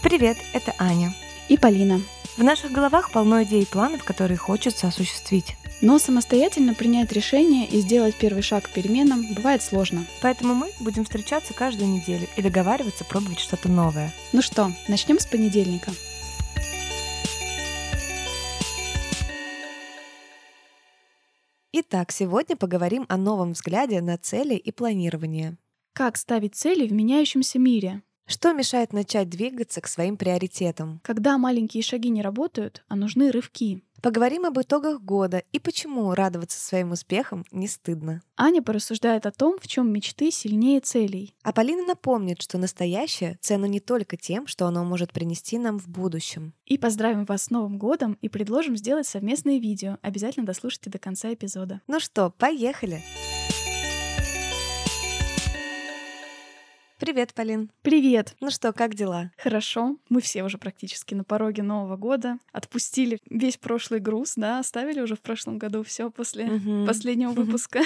Привет, это Аня. И Полина. В наших головах полно идей и планов, которые хочется осуществить. Но самостоятельно принять решение и сделать первый шаг к переменам бывает сложно. Поэтому мы будем встречаться каждую неделю и договариваться пробовать что-то новое. Ну что, начнем с понедельника. Итак, сегодня поговорим о новом взгляде на цели и планирование. Как ставить цели в меняющемся мире? Что мешает начать двигаться к своим приоритетам? Когда маленькие шаги не работают, а нужны рывки. Поговорим об итогах года и почему радоваться своим успехам не стыдно. Аня порассуждает о том, в чем мечты сильнее целей. А Полина напомнит, что настоящее ценно не только тем, что оно может принести нам в будущем. И поздравим вас с Новым годом и предложим сделать совместное видео. Обязательно дослушайте до конца эпизода. Ну что, поехали! Привет, Полин. Привет. Ну что, как дела? Хорошо. Мы все уже практически на пороге Нового года. Отпустили весь прошлый груз, да, оставили уже в прошлом году все после угу. последнего выпуска.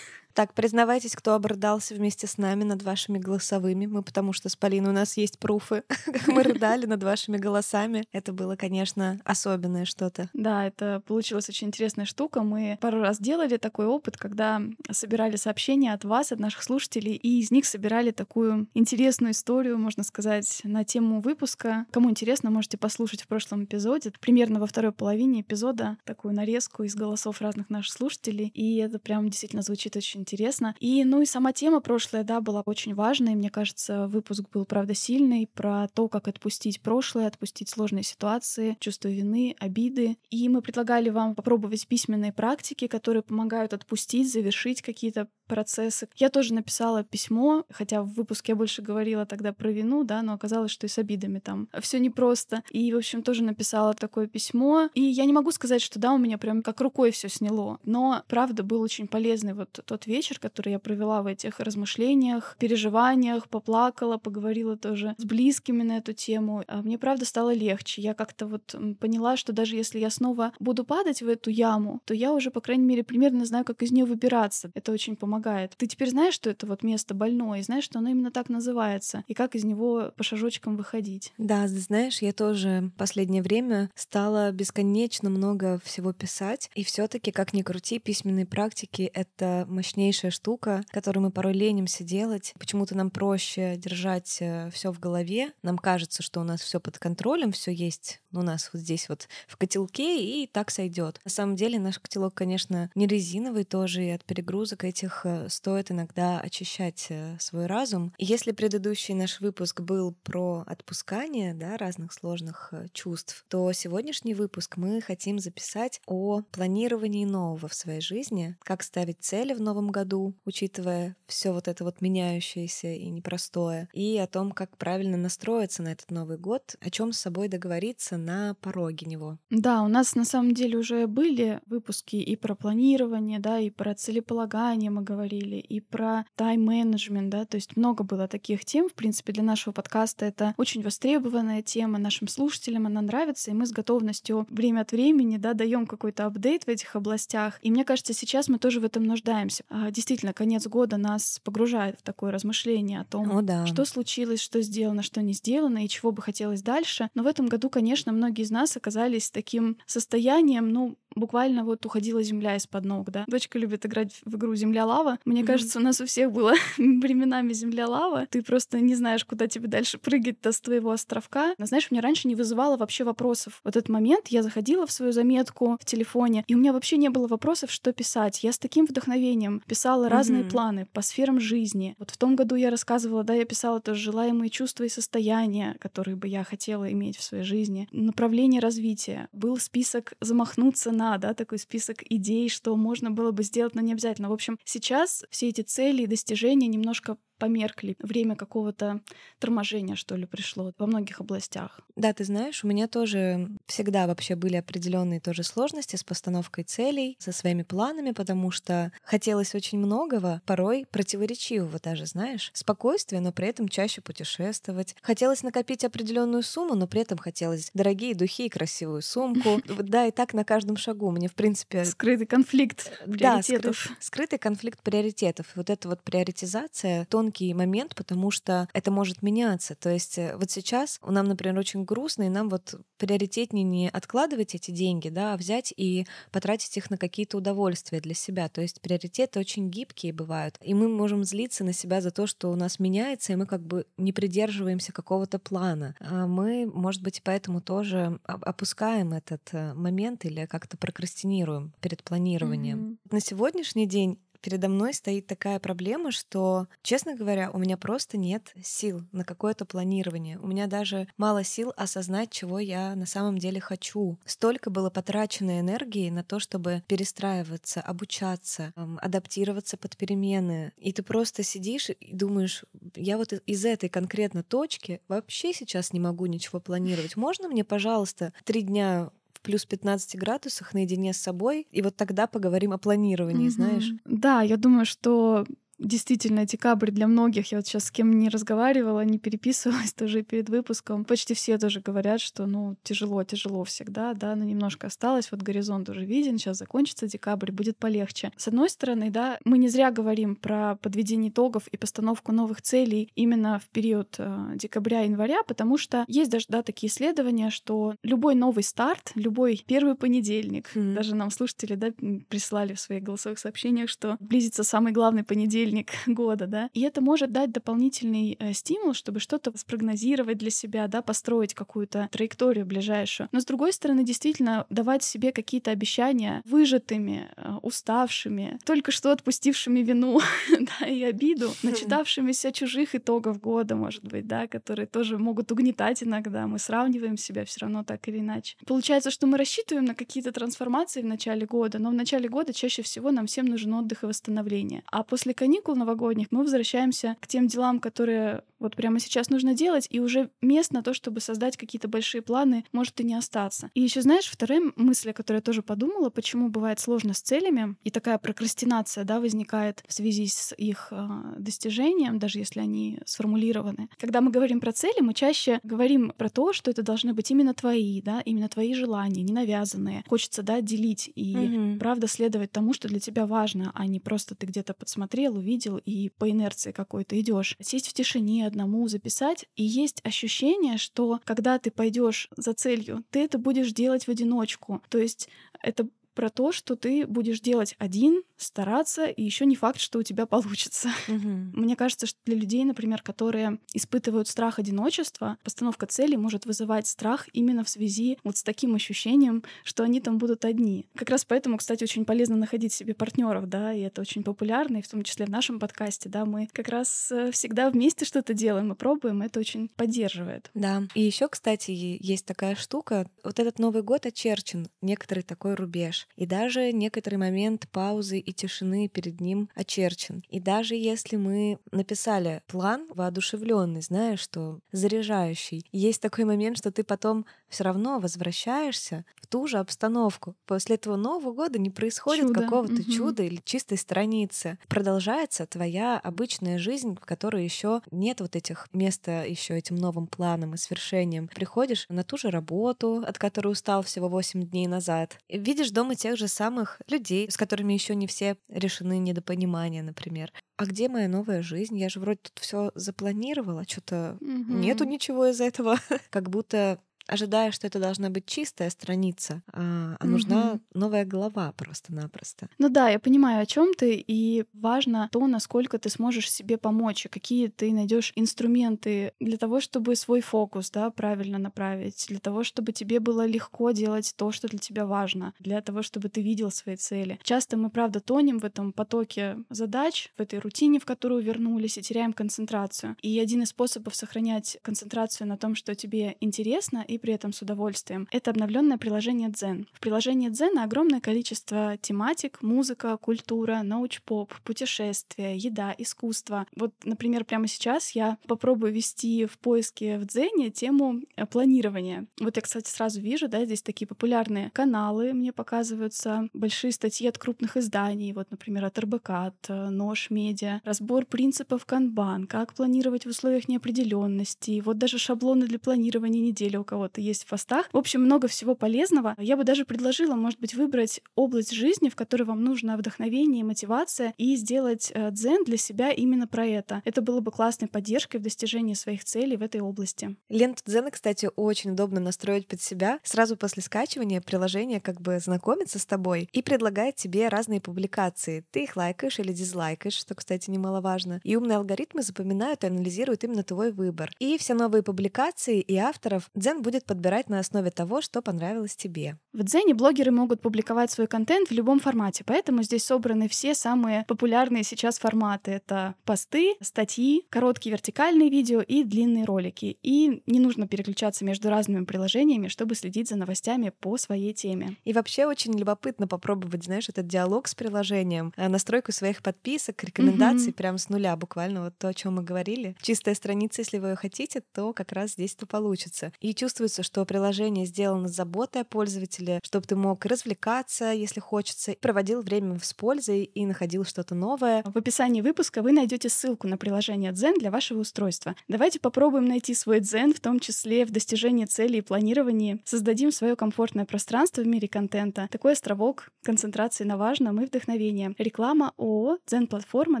Так, признавайтесь, кто обрыдался вместе с нами над вашими голосовыми. Мы, потому что с Полиной у нас есть пруфы, мы рыдали над вашими голосами. Это было, конечно, особенное что-то. Да, это получилась очень интересная штука. Мы пару раз делали такой опыт, когда собирали сообщения от вас, от наших слушателей, и из них собирали такую интересную историю, можно сказать, на тему выпуска. Кому интересно, можете послушать в прошлом эпизоде. Примерно во второй половине эпизода такую нарезку из голосов разных наших слушателей. И это прям действительно звучит очень интересно. И, ну и сама тема прошлая, да, была очень важной. Мне кажется, выпуск был, правда, сильный про то, как отпустить прошлое, отпустить сложные ситуации, чувство вины, обиды. И мы предлагали вам попробовать письменные практики, которые помогают отпустить, завершить какие-то процессы. Я тоже написала письмо, хотя в выпуске я больше говорила тогда про вину, да, но оказалось, что и с обидами там все непросто. И, в общем, тоже написала такое письмо. И я не могу сказать, что да, у меня прям как рукой все сняло. Но, правда, был очень полезный вот тот вечер, который я провела в этих размышлениях, переживаниях, поплакала, поговорила тоже с близкими на эту тему. А мне, правда, стало легче. Я как-то вот поняла, что даже если я снова буду падать в эту яму, то я уже, по крайней мере, примерно знаю, как из нее выбираться. Это очень помогает помогает. Ты теперь знаешь, что это вот место больное, и знаешь, что оно именно так называется, и как из него по шажочкам выходить. Да, знаешь, я тоже последнее время стала бесконечно много всего писать, и все таки как ни крути, письменные практики — это мощнейшая штука, которую мы порой ленимся делать. Почему-то нам проще держать э, все в голове. Нам кажется, что у нас все под контролем, все есть у нас вот здесь вот в котелке, и так сойдет. На самом деле наш котелок, конечно, не резиновый тоже, и от перегрузок этих стоит иногда очищать э, свой разум. Если предыдущий наш выпуск был про отпускание да, разных сложных э, чувств, то сегодняшний выпуск мы хотим записать о планировании нового в своей жизни, как ставить цели в новом году, учитывая все вот это вот меняющееся и непростое, и о том, как правильно настроиться на этот Новый год, о чем с собой договориться на пороге него. Да, у нас на самом деле уже были выпуски и про планирование, да, и про целеполагание мы говорили, и про тайм-менеджмент, да, то есть много было таких тем. В принципе, для нашего подкаста это очень востребованная тема нашим слушателям, она нравится, и мы с готовностью время от времени, да, даем какой-то апдейт в этих областях. И мне кажется, сейчас мы тоже в этом нуждаемся. А, действительно, конец года нас погружает в такое размышление о том, о, да. что случилось, что сделано, что не сделано, и чего бы хотелось дальше. Но в этом году, конечно, многие из нас оказались таким состоянием, ну, буквально вот уходила земля из-под ног, да. Дочка любит играть в игру «Земля-лава». Мне mm-hmm. кажется, у нас у всех было временами «Земля-лава». Ты просто не знаешь, куда тебе дальше прыгать-то с твоего островка. Но знаешь, мне раньше не вызывало вообще вопросов. Вот этот момент я заходила в свою заметку в телефоне, и у меня вообще не было вопросов, что писать. Я с таким вдохновением писала mm-hmm. разные планы по сферам жизни. Вот в том году я рассказывала, да, я писала тоже желаемые чувства и состояния, которые бы я хотела иметь в своей жизни. Направление развития. Был список замахнуться на, да, такой список идей, что можно было бы сделать, но не обязательно. В общем, сейчас все эти цели и достижения немножко померкли. Время какого-то торможения, что ли, пришло во многих областях. Да, ты знаешь, у меня тоже всегда вообще были определенные тоже сложности с постановкой целей, со своими планами, потому что хотелось очень многого, порой противоречивого даже, знаешь. Спокойствие, но при этом чаще путешествовать. Хотелось накопить определенную сумму, но при этом хотелось дорогие духи и красивую сумку. Да, и так на каждом шагу. Мне, в принципе... Скрытый конфликт приоритетов. Да, скрытый конфликт приоритетов. Вот эта вот приоритизация, тон тонкий момент, потому что это может меняться. То есть э, вот сейчас нам, например, очень грустно, и нам вот приоритетнее не откладывать эти деньги, да, а взять и потратить их на какие-то удовольствия для себя. То есть приоритеты очень гибкие бывают. И мы можем злиться на себя за то, что у нас меняется, и мы как бы не придерживаемся какого-то плана. А мы, может быть, поэтому тоже опускаем этот э, момент или как-то прокрастинируем перед планированием. Mm-hmm. На сегодняшний день передо мной стоит такая проблема, что, честно говоря, у меня просто нет сил на какое-то планирование. У меня даже мало сил осознать, чего я на самом деле хочу. Столько было потрачено энергии на то, чтобы перестраиваться, обучаться, адаптироваться под перемены. И ты просто сидишь и думаешь, я вот из этой конкретно точки вообще сейчас не могу ничего планировать. Можно мне, пожалуйста, три дня плюс 15 градусах наедине с собой, и вот тогда поговорим о планировании, mm-hmm. знаешь? Да, я думаю, что действительно декабрь для многих. Я вот сейчас с кем не разговаривала, не переписывалась тоже перед выпуском. Почти все тоже говорят, что ну тяжело, тяжело всегда, да, но немножко осталось. Вот горизонт уже виден, сейчас закончится декабрь, будет полегче. С одной стороны, да, мы не зря говорим про подведение итогов и постановку новых целей именно в период э, декабря-января, потому что есть даже, да, такие исследования, что любой новый старт, любой первый понедельник, mm-hmm. даже нам слушатели, да, прислали в своих голосовых сообщениях, что близится самый главный понедельник понедельник года, да. И это может дать дополнительный э, стимул, чтобы что-то спрогнозировать для себя, да, построить какую-то траекторию ближайшую. Но с другой стороны, действительно давать себе какие-то обещания выжатыми, э, уставшими, только что отпустившими вину, да, и обиду, начитавшимися чужих итогов года, может быть, да, которые тоже могут угнетать иногда. Мы сравниваем себя все равно так или иначе. Получается, что мы рассчитываем на какие-то трансформации в начале года, но в начале года чаще всего нам всем нужен отдых и восстановление. А после каникул каникул новогодних мы возвращаемся к тем делам, которые вот прямо сейчас нужно делать, и уже мест на то, чтобы создать какие-то большие планы, может и не остаться. И еще знаешь, вторая мысль, о которой я тоже подумала, почему бывает сложно с целями, и такая прокрастинация, да, возникает в связи с их э, достижением, даже если они сформулированы. Когда мы говорим про цели, мы чаще говорим про то, что это должны быть именно твои, да, именно твои желания, не навязанные. Хочется, да, делить и mm-hmm. правда следовать тому, что для тебя важно, а не просто ты где-то подсмотрел, увидел и по инерции какой-то идешь. Сесть в тишине, одному записать. И есть ощущение, что когда ты пойдешь за целью, ты это будешь делать в одиночку. То есть это про то, что ты будешь делать один, стараться, и еще не факт, что у тебя получится. Угу. Мне кажется, что для людей, например, которые испытывают страх одиночества, постановка цели может вызывать страх именно в связи вот с таким ощущением, что они там будут одни. Как раз поэтому, кстати, очень полезно находить себе партнеров, да, и это очень популярно, и в том числе в нашем подкасте, да, мы как раз э, всегда вместе что-то делаем и пробуем, это очень поддерживает. Да, и еще, кстати, есть такая штука, вот этот Новый год очерчен, некоторый такой рубеж и даже некоторый момент паузы и тишины перед ним очерчен. И даже если мы написали план воодушевленный, зная, что заряжающий, есть такой момент, что ты потом все равно возвращаешься в ту же обстановку. После этого Нового года не происходит какого-то угу. чуда или чистой страницы. Продолжается твоя обычная жизнь, в которой еще нет вот этих места еще этим новым планом и свершением. Приходишь на ту же работу, от которой устал всего 8 дней назад. И видишь дома тех же самых людей, с которыми еще не все решены недопонимания, например. А где моя новая жизнь? Я же вроде тут все запланировала, что-то угу. нету ничего из этого. как будто ожидая, что это должна быть чистая страница, а, а нужна угу. новая глава просто-напросто. Ну да, я понимаю, о чем ты, и важно то, насколько ты сможешь себе помочь, и какие ты найдешь инструменты для того, чтобы свой фокус да, правильно направить, для того, чтобы тебе было легко делать то, что для тебя важно, для того, чтобы ты видел свои цели. Часто мы, правда, тонем в этом потоке задач, в этой рутине, в которую вернулись, и теряем концентрацию. И один из способов сохранять концентрацию на том, что тебе интересно, и при этом с удовольствием. Это обновленное приложение Дзен. В приложении Дзен огромное количество тематик, музыка, культура, научпоп, путешествия, еда, искусство. Вот, например, прямо сейчас я попробую вести в поиске в Дзене тему э, планирования. Вот я, кстати, сразу вижу, да, здесь такие популярные каналы мне показываются, большие статьи от крупных изданий, вот, например, от РБК, от э, Нож Медиа, разбор принципов канбан, как планировать в условиях неопределенности, вот даже шаблоны для планирования недели у кого вот есть в постах. В общем, много всего полезного. Я бы даже предложила, может быть, выбрать область жизни, в которой вам нужно вдохновение и мотивация, и сделать э, дзен для себя именно про это. Это было бы классной поддержкой в достижении своих целей в этой области. Ленту дзена, кстати, очень удобно настроить под себя. Сразу после скачивания приложение как бы знакомится с тобой и предлагает тебе разные публикации. Ты их лайкаешь или дизлайкаешь, что, кстати, немаловажно. И умные алгоритмы запоминают и анализируют именно твой выбор. И все новые публикации и авторов Дзен будет подбирать на основе того, что понравилось тебе. В Дзене блогеры могут публиковать свой контент в любом формате, поэтому здесь собраны все самые популярные сейчас форматы. Это посты, статьи, короткие вертикальные видео и длинные ролики. И не нужно переключаться между разными приложениями, чтобы следить за новостями по своей теме. И вообще очень любопытно попробовать, знаешь, этот диалог с приложением, э, настройку своих подписок, рекомендаций mm-hmm. прям с нуля, буквально вот то, о чем мы говорили. Чистая страница, если вы ее хотите, то как раз здесь-то получится. И чувствуется, что приложение сделано с заботой о пользователе, чтобы ты мог развлекаться, если хочется, проводил время с пользой и находил что-то новое. В описании выпуска вы найдете ссылку на приложение Zen для вашего устройства. Давайте попробуем найти свой Zen, в том числе в достижении целей и планировании. Создадим свое комфортное пространство в мире контента. Такой островок концентрации на важном и вдохновения. Реклама ООО Zen платформа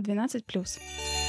12+.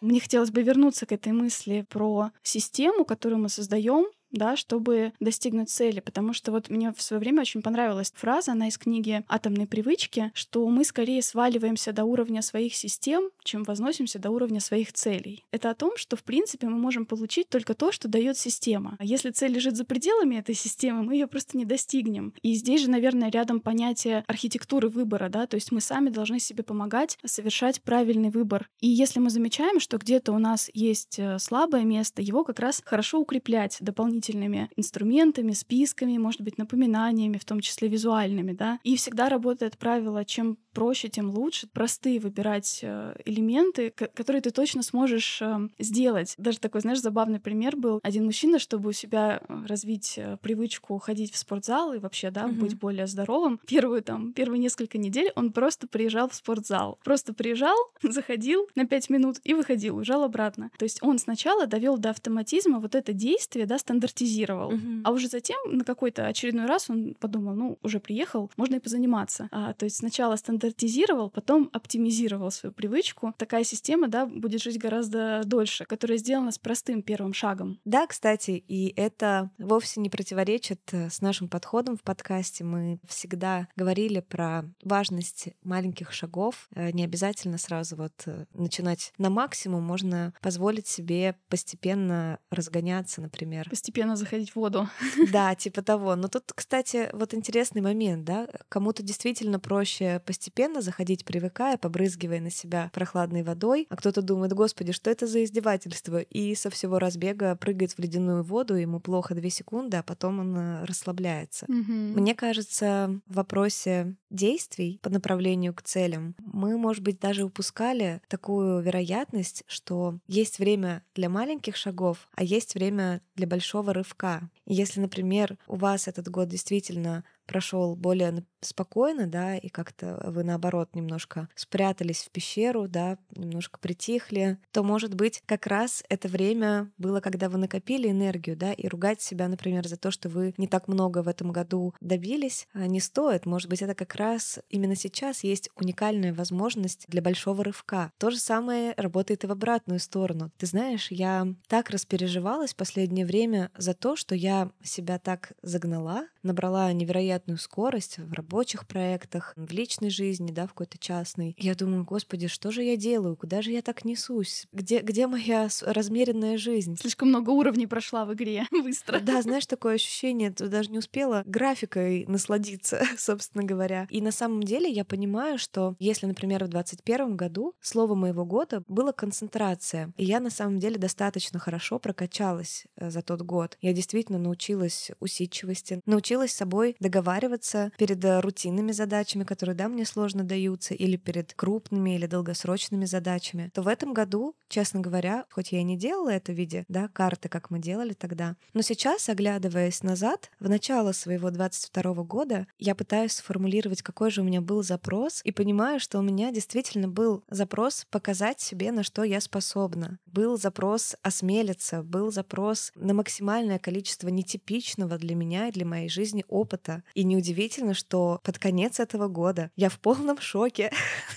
Мне хотелось бы вернуться к этой мысли про систему, которую мы создаем, да, чтобы достигнуть цели. Потому что вот мне в свое время очень понравилась фраза, она из книги «Атомные привычки», что мы скорее сваливаемся до уровня своих систем, чем возносимся до уровня своих целей. Это о том, что, в принципе, мы можем получить только то, что дает система. А если цель лежит за пределами этой системы, мы ее просто не достигнем. И здесь же, наверное, рядом понятие архитектуры выбора, да, то есть мы сами должны себе помогать совершать правильный выбор. И если мы замечаем, что где-то у нас есть э, слабое место, его как раз хорошо укреплять дополнительно дополнительными инструментами, списками, может быть, напоминаниями, в том числе визуальными, да. И всегда работает правило, чем проще, тем лучше. Простые выбирать э, элементы, которые ты точно сможешь эм, сделать. Даже такой, знаешь, забавный пример был. Один мужчина, чтобы у себя э, развить э, привычку ходить в спортзал и вообще, да, mm-hmm. быть более здоровым, первую там, первые несколько недель он просто приезжал в спортзал. Просто приезжал, заходил на пять минут и выходил, уезжал обратно. То есть он сначала довел до автоматизма вот это действие, да, стандартизировал. Mm-hmm. А уже затем на какой-то очередной раз он подумал, ну, уже приехал, можно и позаниматься. А, то есть сначала стандарт стандартизировал, потом оптимизировал свою привычку. Такая система, да, будет жить гораздо дольше, которая сделана с простым первым шагом. Да, кстати, и это вовсе не противоречит э, с нашим подходом в подкасте. Мы всегда говорили про важность маленьких шагов. Э, не обязательно сразу вот э, начинать на максимум, можно позволить себе постепенно разгоняться, например. Постепенно заходить в воду. Да, типа того. Но тут, кстати, вот интересный момент, да, кому-то действительно проще постепенно постепенно заходить, привыкая, побрызгивая на себя прохладной водой, а кто-то думает, господи, что это за издевательство? И со всего разбега прыгает в ледяную воду, ему плохо две секунды, а потом он э, расслабляется. Mm-hmm. Мне кажется, в вопросе действий по направлению к целям мы, может быть, даже упускали такую вероятность, что есть время для маленьких шагов, а есть время для большого рывка. Если, например, у вас этот год действительно прошел более спокойно, да, и как-то вы наоборот немножко спрятались в пещеру, да, немножко притихли, то, может быть, как раз это время было, когда вы накопили энергию, да, и ругать себя, например, за то, что вы не так много в этом году добились, а, не стоит. Может быть, это как раз именно сейчас есть уникальная возможность для большого рывка. То же самое работает и в обратную сторону. Ты знаешь, я так распереживалась последнее время за то, что я себя так загнала, набрала невероятную скорость в рабочих проектах, в личной жизни, да, в какой-то частной. Я думаю, господи, что же я делаю? Куда же я так несусь? Где, где моя размеренная жизнь? Слишком много уровней прошла в игре быстро. Да, знаешь, такое ощущение, ты даже не успела графикой насладиться, собственно говоря. И на самом деле я понимаю, что если, например, в 2021 году слово моего года было концентрация, и я на самом деле достаточно хорошо прокачалась э, за тот год. Я действительно научилась усидчивости, научилась научилась с собой договариваться перед э, рутинными задачами, которые, да, мне сложно даются, или перед крупными или долгосрочными задачами, то в этом году, честно говоря, хоть я и не делала это в виде, да, карты, как мы делали тогда, но сейчас, оглядываясь назад, в начало своего 22 года, я пытаюсь сформулировать, какой же у меня был запрос, и понимаю, что у меня действительно был запрос показать себе, на что я способна. Был запрос осмелиться, был запрос на максимальное количество нетипичного для меня и для моей жизни опыта. И неудивительно, что под конец этого года я в полном шоке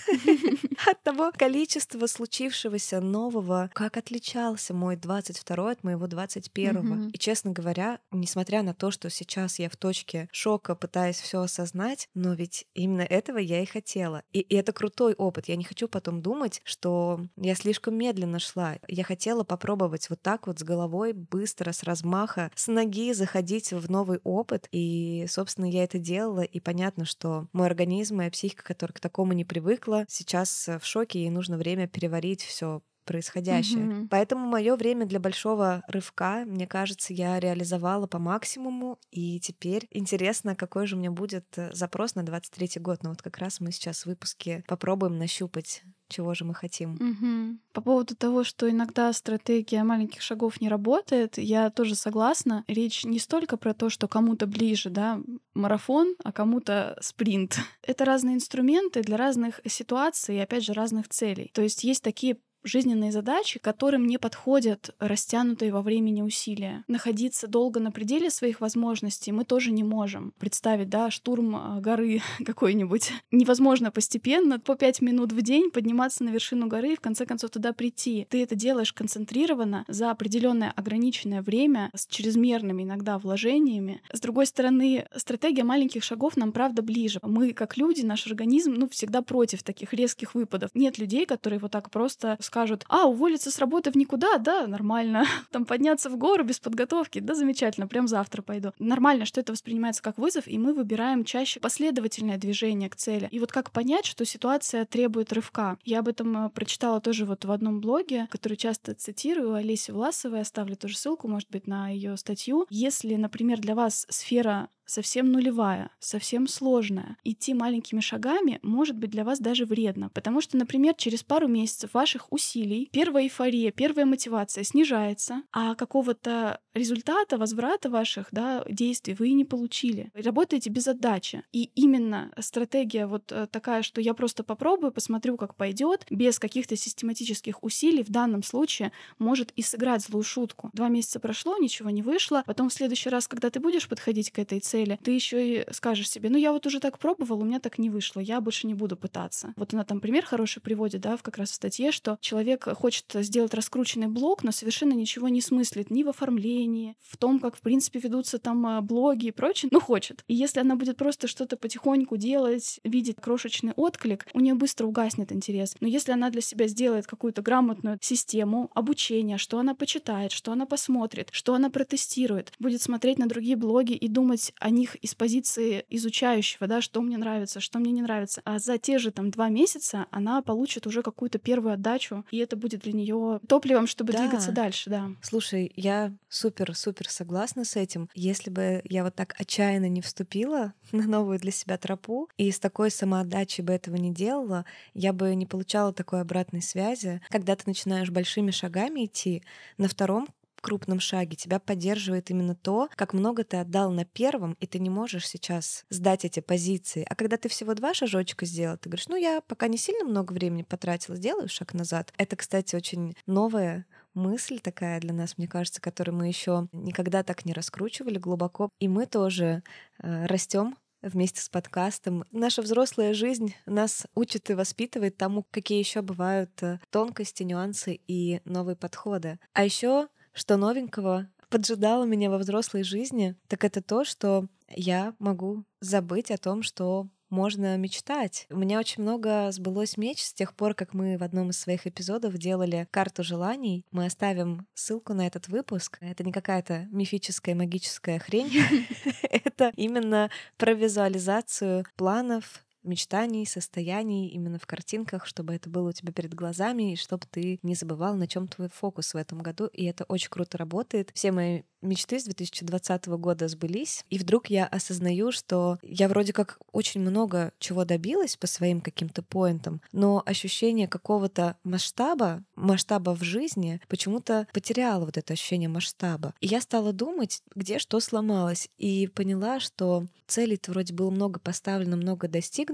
от того количества случившегося нового, как отличался мой 22 от моего 21. И, честно говоря, несмотря на то, что сейчас я в точке шока пытаюсь все осознать, но ведь именно этого я и хотела. И, и это крутой опыт. Я не хочу потом думать, что я слишком медленно шла. Я хотела попробовать вот так вот с головой быстро, с размаха, с ноги заходить в новый опыт. И, собственно, я это делала. И понятно, что мой организм, моя психика, которая к такому не привыкла, сейчас в шоке, ей нужно время переварить все происходящее. Mm-hmm. Поэтому мое время для большого рывка, мне кажется, я реализовала по максимуму, и теперь интересно, какой же у меня будет э, запрос на 23 год. Но вот как раз мы сейчас в выпуске попробуем нащупать чего же мы хотим. Угу. По поводу того, что иногда стратегия маленьких шагов не работает, я тоже согласна. Речь не столько про то, что кому-то ближе, да, марафон, а кому-то спринт. Это разные инструменты для разных ситуаций и, опять же, разных целей. То есть есть такие жизненные задачи, которым не подходят растянутые во времени усилия. Находиться долго на пределе своих возможностей мы тоже не можем. Представить, да, штурм а, горы какой-нибудь. Невозможно постепенно по пять минут в день подниматься на вершину горы и в конце концов туда прийти. Ты это делаешь концентрированно за определенное ограниченное время с чрезмерными иногда вложениями. С другой стороны, стратегия маленьких шагов нам правда ближе. Мы, как люди, наш организм, ну, всегда против таких резких выпадов. Нет людей, которые вот так просто скажут, а, уволиться с работы в никуда, да, нормально. Там подняться в гору без подготовки, да, замечательно, прям завтра пойду. Нормально, что это воспринимается как вызов, и мы выбираем чаще последовательное движение к цели. И вот как понять, что ситуация требует рывка? Я об этом э, прочитала тоже вот в одном блоге, который часто цитирую, Олеси Власовой, оставлю тоже ссылку, может быть, на ее статью. Если, например, для вас сфера совсем нулевая, совсем сложная. Идти маленькими шагами может быть для вас даже вредно, потому что, например, через пару месяцев ваших усилий первая эйфория, первая мотивация снижается, а какого-то результата, возврата ваших да, действий вы не получили. Работаете без отдачи. И именно стратегия вот э, такая, что я просто попробую, посмотрю, как пойдет, без каких-то систематических усилий в данном случае может и сыграть злую шутку. Два месяца прошло, ничего не вышло, потом в следующий раз, когда ты будешь подходить к этой цели, ты еще и скажешь себе, ну я вот уже так пробовал, у меня так не вышло, я больше не буду пытаться. Вот она там пример хороший приводит, да, в как раз в статье, что человек хочет сделать раскрученный блог, но совершенно ничего не смыслит ни в оформлении, в том, как, в принципе, ведутся там а, блоги и прочее, ну хочет. И если она будет просто что-то потихоньку делать, видеть крошечный отклик, у нее быстро угаснет интерес. Но если она для себя сделает какую-то грамотную систему обучения, что она почитает, что она посмотрит, что она протестирует, будет смотреть на другие блоги и думать о них из позиции изучающего, да, что мне нравится, что мне не нравится. А за те же там два месяца она получит уже какую-то первую отдачу, и это будет для нее топливом, чтобы да. двигаться дальше, да. Слушай, я супер-супер согласна с этим. Если бы я вот так отчаянно не вступила на новую для себя тропу и с такой самоотдачей бы этого не делала, я бы не получала такой обратной связи. Когда ты начинаешь большими шагами идти, на втором крупном шаге тебя поддерживает именно то, как много ты отдал на первом, и ты не можешь сейчас сдать эти позиции. А когда ты всего два шажочка сделал, ты говоришь, ну я пока не сильно много времени потратила, сделаю шаг назад. Это, кстати, очень новая мысль такая для нас, мне кажется, которую мы еще никогда так не раскручивали глубоко. И мы тоже э, растем вместе с подкастом. Наша взрослая жизнь нас учит и воспитывает тому, какие еще бывают э, тонкости, нюансы и новые подходы. А еще что новенького поджидало меня во взрослой жизни, так это то, что я могу забыть о том, что можно мечтать. У меня очень много сбылось меч с тех пор, как мы в одном из своих эпизодов делали карту желаний. Мы оставим ссылку на этот выпуск. Это не какая-то мифическая магическая хрень. Это именно про визуализацию планов мечтаний, состояний именно в картинках, чтобы это было у тебя перед глазами, и чтобы ты не забывал, на чем твой фокус в этом году. И это очень круто работает. Все мои мечты с 2020 года сбылись, и вдруг я осознаю, что я вроде как очень много чего добилась по своим каким-то поинтам, но ощущение какого-то масштаба, масштаба в жизни почему-то потеряла вот это ощущение масштаба. И я стала думать, где что сломалось, и поняла, что целей вроде было много поставлено, много достигнуто,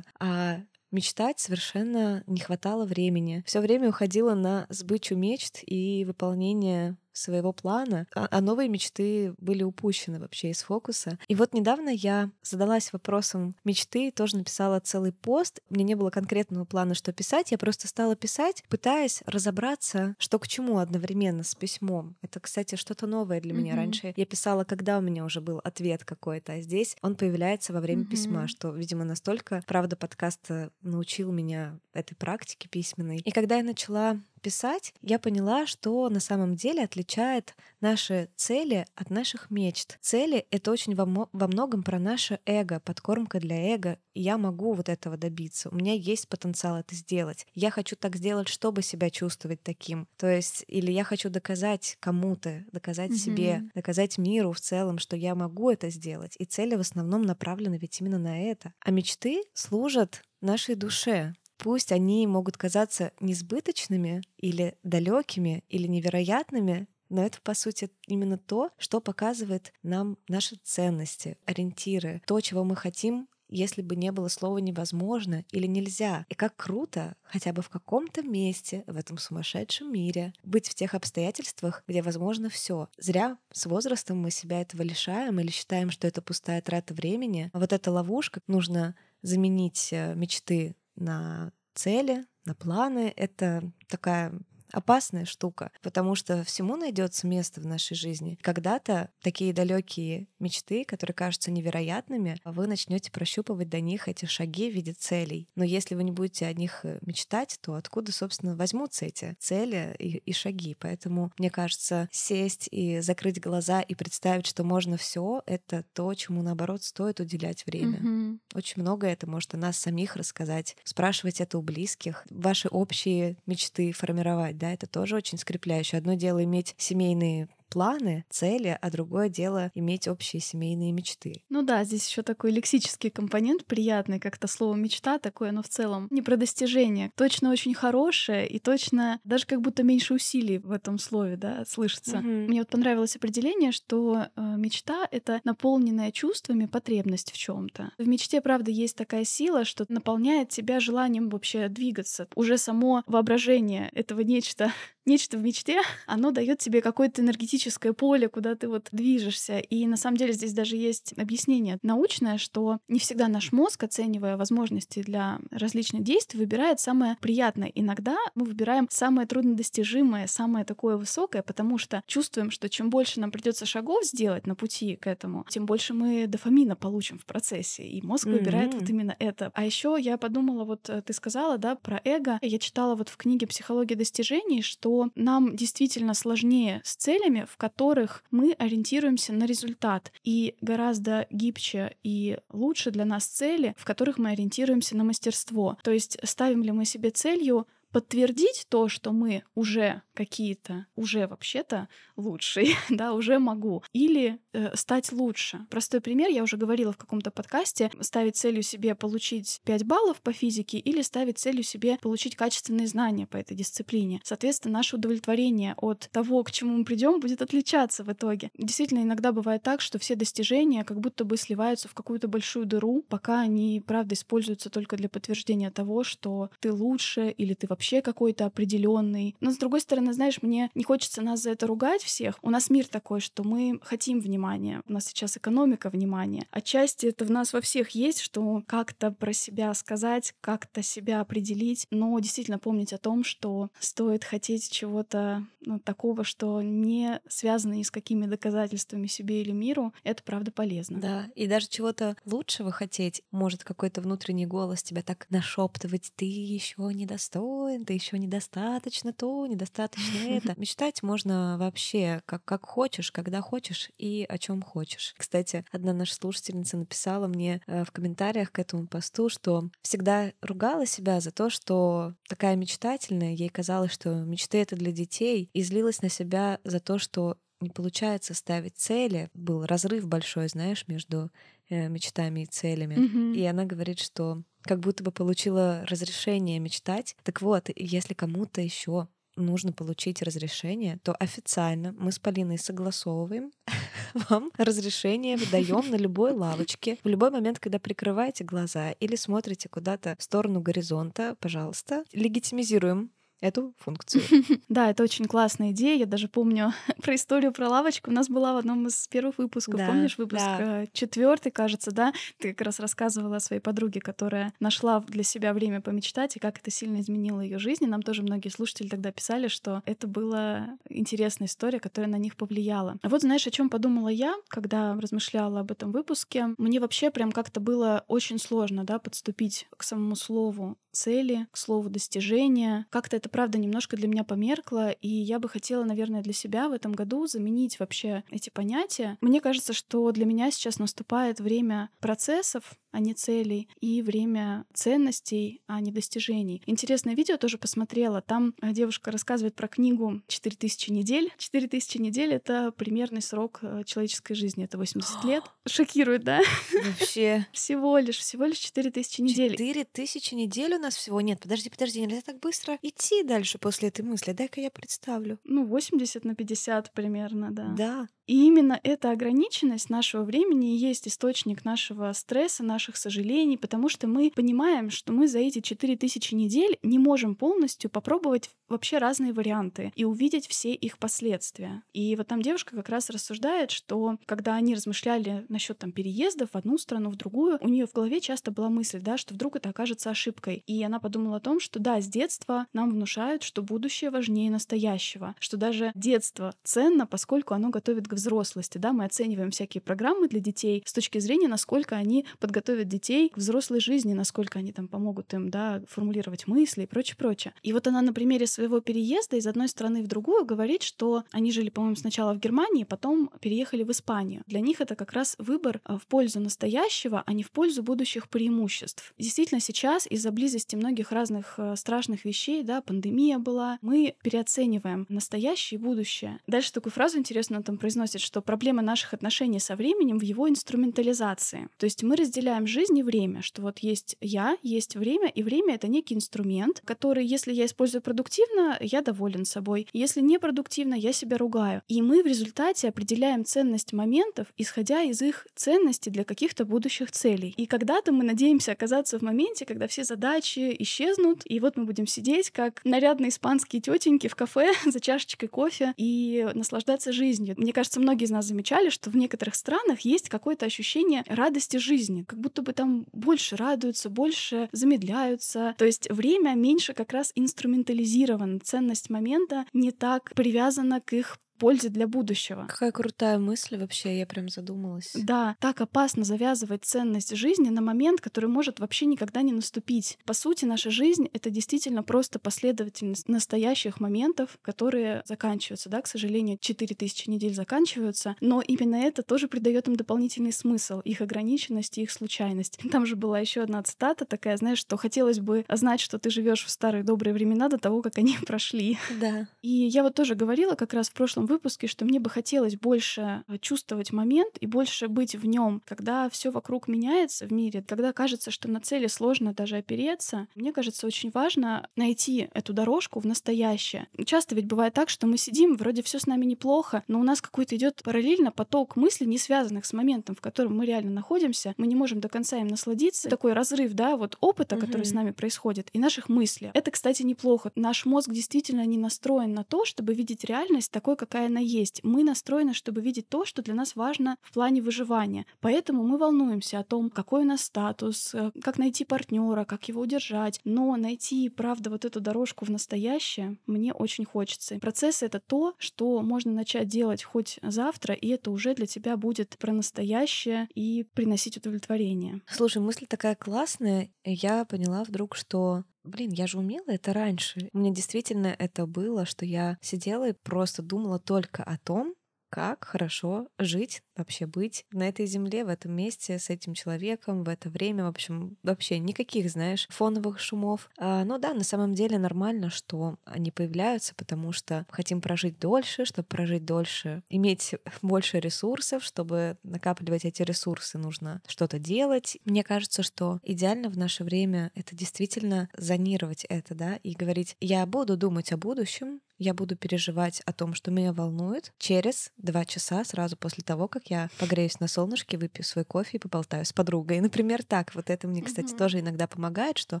а мечтать совершенно не хватало времени. Все время уходила на сбычу мечт и выполнение своего плана, а, а новые мечты были упущены вообще из фокуса. И вот недавно я задалась вопросом мечты, тоже написала целый пост. Меня не было конкретного плана, что писать, я просто стала писать, пытаясь разобраться, что к чему одновременно с письмом. Это, кстати, что-то новое для mm-hmm. меня. Раньше я писала, когда у меня уже был ответ какой-то, а здесь он появляется во время mm-hmm. письма, что, видимо, настолько, правда, подкаст научил меня этой практике письменной. И когда я начала писать, я поняла, что на самом деле отличает наши цели от наших мечт. Цели — это очень во, во многом про наше эго, подкормка для эго. Я могу вот этого добиться. У меня есть потенциал это сделать. Я хочу так сделать, чтобы себя чувствовать таким. То есть, или я хочу доказать кому-то, доказать mm-hmm. себе, доказать миру в целом, что я могу это сделать. И цели в основном направлены ведь именно на это. А мечты служат нашей душе. Пусть они могут казаться несбыточными или далекими или невероятными, но это, по сути, именно то, что показывает нам наши ценности, ориентиры, то, чего мы хотим если бы не было слова невозможно или нельзя. И как круто хотя бы в каком-то месте в этом сумасшедшем мире быть в тех обстоятельствах, где возможно все. Зря с возрастом мы себя этого лишаем или считаем, что это пустая трата времени. А вот эта ловушка нужно заменить э, мечты на цели, на планы. Это такая опасная штука, потому что всему найдется место в нашей жизни. Когда-то такие далекие мечты, которые кажутся невероятными, вы начнете прощупывать до них эти шаги в виде целей. Но если вы не будете о них э, мечтать, то откуда, собственно, возьмутся эти цели и, и шаги? Поэтому, мне кажется, сесть и закрыть глаза и представить, что можно все, это то, чему, наоборот, стоит уделять время. Mm-hmm. Очень много это может о нас самих рассказать, спрашивать это у близких, ваши общие мечты формировать, да, это тоже очень скрепляющее. Одно дело иметь семейные планы, цели, а другое дело иметь общие семейные мечты. Ну да, здесь еще такой лексический компонент приятный, как-то слово мечта такое, но в целом не про достижение. Точно очень хорошее и точно даже как будто меньше усилий в этом слове, да, слышится. Угу. Мне вот понравилось определение, что э, мечта — это наполненная чувствами потребность в чем то В мечте, правда, есть такая сила, что наполняет тебя желанием вообще двигаться. Уже само воображение этого нечто нечто в мечте, оно дает тебе какое-то энергетическое поле, куда ты вот движешься. И на самом деле здесь даже есть объяснение научное, что не всегда наш мозг, оценивая возможности для различных действий, выбирает самое приятное. Иногда мы выбираем самое труднодостижимое, самое такое высокое, потому что чувствуем, что чем больше нам придется шагов сделать на пути к этому, тем больше мы дофамина получим в процессе. И мозг mm-hmm. выбирает вот именно это. А еще я подумала, вот э, ты сказала, да, про эго. Я читала вот в книге «Психология достижений», что нам действительно сложнее с целями, в которых мы ориентируемся на результат. И гораздо гибче и лучше для нас цели, в которых мы ориентируемся на мастерство. То есть ставим ли мы себе целью подтвердить то, что мы уже какие-то, уже вообще-то лучшие, да, уже могу, или э, стать лучше. Простой пример, я уже говорила в каком-то подкасте, ставить целью себе получить 5 баллов по физике или ставить целью себе получить качественные знания по этой дисциплине. Соответственно, наше удовлетворение от того, к чему мы придем, будет отличаться в итоге. Действительно, иногда бывает так, что все достижения как будто бы сливаются в какую-то большую дыру, пока они, правда, используются только для подтверждения того, что ты лучше или ты вообще какой-то определенный. Но с другой стороны, знаешь, мне не хочется нас за это ругать всех. У нас мир такой, что мы хотим внимания. У нас сейчас экономика внимания. Отчасти это в нас во всех есть, что как-то про себя сказать, как-то себя определить, но действительно помнить о том, что стоит хотеть чего-то ну, такого, что не связано ни с какими доказательствами себе или миру, это правда полезно. Да, и даже чего-то лучшего хотеть, может какой-то внутренний голос тебя так нашептывать, ты еще недостоин недостоин, ты еще недостаточно то, недостаточно это. Мечтать можно вообще как, как хочешь, когда хочешь и о чем хочешь. Кстати, одна наша слушательница написала мне э, в комментариях к этому посту, что всегда ругала себя за то, что такая мечтательная, ей казалось, что мечты — это для детей, и злилась на себя за то, что не получается ставить цели. Был разрыв большой, знаешь, между э, мечтами и целями. Мгм. И она говорит, что как будто бы получила разрешение мечтать. Так вот, если кому-то еще нужно получить разрешение, то официально мы с Полиной согласовываем вам разрешение, выдаем на любой лавочке. В любой момент, когда прикрываете глаза или смотрите куда-то в сторону горизонта, пожалуйста, легитимизируем эту функцию. Да, это очень классная идея. Я даже помню про историю про лавочку. У нас была в одном из первых выпусков. Да, Помнишь выпуск да. четвертый, кажется, да? Ты как раз рассказывала о своей подруге, которая нашла для себя время помечтать и как это сильно изменило ее жизнь. И нам тоже многие слушатели тогда писали, что это была интересная история, которая на них повлияла. А вот знаешь, о чем подумала я, когда размышляла об этом выпуске? Мне вообще прям как-то было очень сложно, да, подступить к самому слову цели, к слову достижения. Как-то это, правда, немножко для меня померкло, и я бы хотела, наверное, для себя в этом году заменить вообще эти понятия. Мне кажется, что для меня сейчас наступает время процессов, а не целей, и время ценностей, а не достижений. Интересное видео тоже посмотрела. Там э, девушка рассказывает про книгу «4000 недель». 4000 недель — это примерный срок э, человеческой жизни. Это 80 лет. Шокирует, да? Вообще. Всего лишь, всего лишь 4000 недель. Четыре тысячи недель у нас всего. Нет, подожди, подожди, нельзя так быстро идти дальше после этой мысли. Дай-ка я представлю. Ну, 80 на 50 примерно, да. Да. И именно эта ограниченность нашего времени и есть источник нашего стресса, наших сожалений, потому что мы понимаем, что мы за эти 4000 недель не можем полностью попробовать вообще разные варианты и увидеть все их последствия. И вот там девушка как раз рассуждает, что когда они размышляли насчет там переездов в одну страну, в другую, у нее в голове часто была мысль, да, что вдруг это окажется ошибкой. И она подумала о том, что да, с детства нам внушают, что будущее важнее настоящего, что даже детство ценно, поскольку оно готовит к взрослости, да, мы оцениваем всякие программы для детей с точки зрения, насколько они подготовят детей к взрослой жизни, насколько они там помогут им, да, формулировать мысли и прочее, прочее. И вот она на примере своего переезда из одной страны в другую говорит, что они жили, по-моему, сначала в Германии, потом переехали в Испанию. Для них это как раз выбор э, в пользу настоящего, а не в пользу будущих преимуществ. Действительно, сейчас из-за близости многих разных э, страшных вещей, да, пандемия была, мы переоцениваем настоящее и будущее. Дальше такую фразу интересную там произносит, что проблема наших отношений со временем в его инструментализации. То есть мы разделяем жизнь и время, что вот есть я, есть время, и время — это некий инструмент, который, если я использую продуктивно, я доволен собой. Если непродуктивно, я себя ругаю. И мы в результате определяем ценность моментов, исходя из их ценности для каких-то будущих целей. И когда-то мы надеемся оказаться в моменте, когда все задачи исчезнут, и вот мы будем сидеть как нарядные испанские тетеньки в кафе за чашечкой кофе и наслаждаться жизнью. Мне кажется, многие из нас замечали, что в некоторых странах есть какое-то ощущение радости жизни, как будто бы там больше радуются, больше замедляются. То есть время меньше как раз инструментализировано, ценность момента не так привязана к их пользе для будущего. Какая крутая мысль вообще, я прям задумалась. Да, так опасно завязывать ценность жизни на момент, который может вообще никогда не наступить. По сути, наша жизнь — это действительно просто последовательность настоящих моментов, которые заканчиваются, да, к сожалению, 4000 недель заканчиваются, но именно это тоже придает им дополнительный смысл, их ограниченность и их случайность. Там же была еще одна цитата такая, знаешь, что хотелось бы знать, что ты живешь в старые добрые времена до того, как они прошли. Да. И я вот тоже говорила как раз в прошлом выпуске, что мне бы хотелось больше э, чувствовать момент и больше быть в нем, когда все вокруг меняется в мире, когда кажется, что на цели сложно даже опереться. Мне кажется, очень важно найти эту дорожку в настоящее. Часто ведь бывает так, что мы сидим, вроде все с нами неплохо, но у нас какой-то идет параллельно поток мыслей, не связанных с моментом, в котором мы реально находимся. Мы не можем до конца им насладиться. Такой разрыв, да, вот опыта, который с нами происходит, и наших мыслей. Это, кстати, неплохо. Наш мозг действительно не настроен на то, чтобы видеть реальность такой, какая какая она есть. Мы настроены, чтобы видеть то, что для нас важно в плане выживания. Поэтому мы волнуемся о том, какой у нас статус, э, как найти партнера, как его удержать. Но найти, правда, вот эту дорожку в настоящее мне очень хочется. Процесс — это то, что можно начать делать хоть завтра, и это уже для тебя будет про настоящее и приносить удовлетворение. Слушай, мысль такая классная. Я поняла вдруг, что блин, я же умела это раньше. У меня действительно это было, что я сидела и просто думала только о том, как хорошо жить, вообще быть на этой земле, в этом месте, с этим человеком, в это время. В общем, вообще никаких, знаешь, фоновых шумов. А, ну да, на самом деле нормально, что они появляются, потому что хотим прожить дольше, чтобы прожить дольше, иметь больше ресурсов, чтобы накапливать эти ресурсы, нужно что-то делать. Мне кажется, что идеально в наше время это действительно зонировать это, да, и говорить, я буду думать о будущем, я буду переживать о том, что меня волнует, через два часа сразу после того, как я погреюсь на солнышке, выпью свой кофе и поболтаю с подругой. Например, так. Вот это мне, кстати, mm-hmm. тоже иногда помогает, что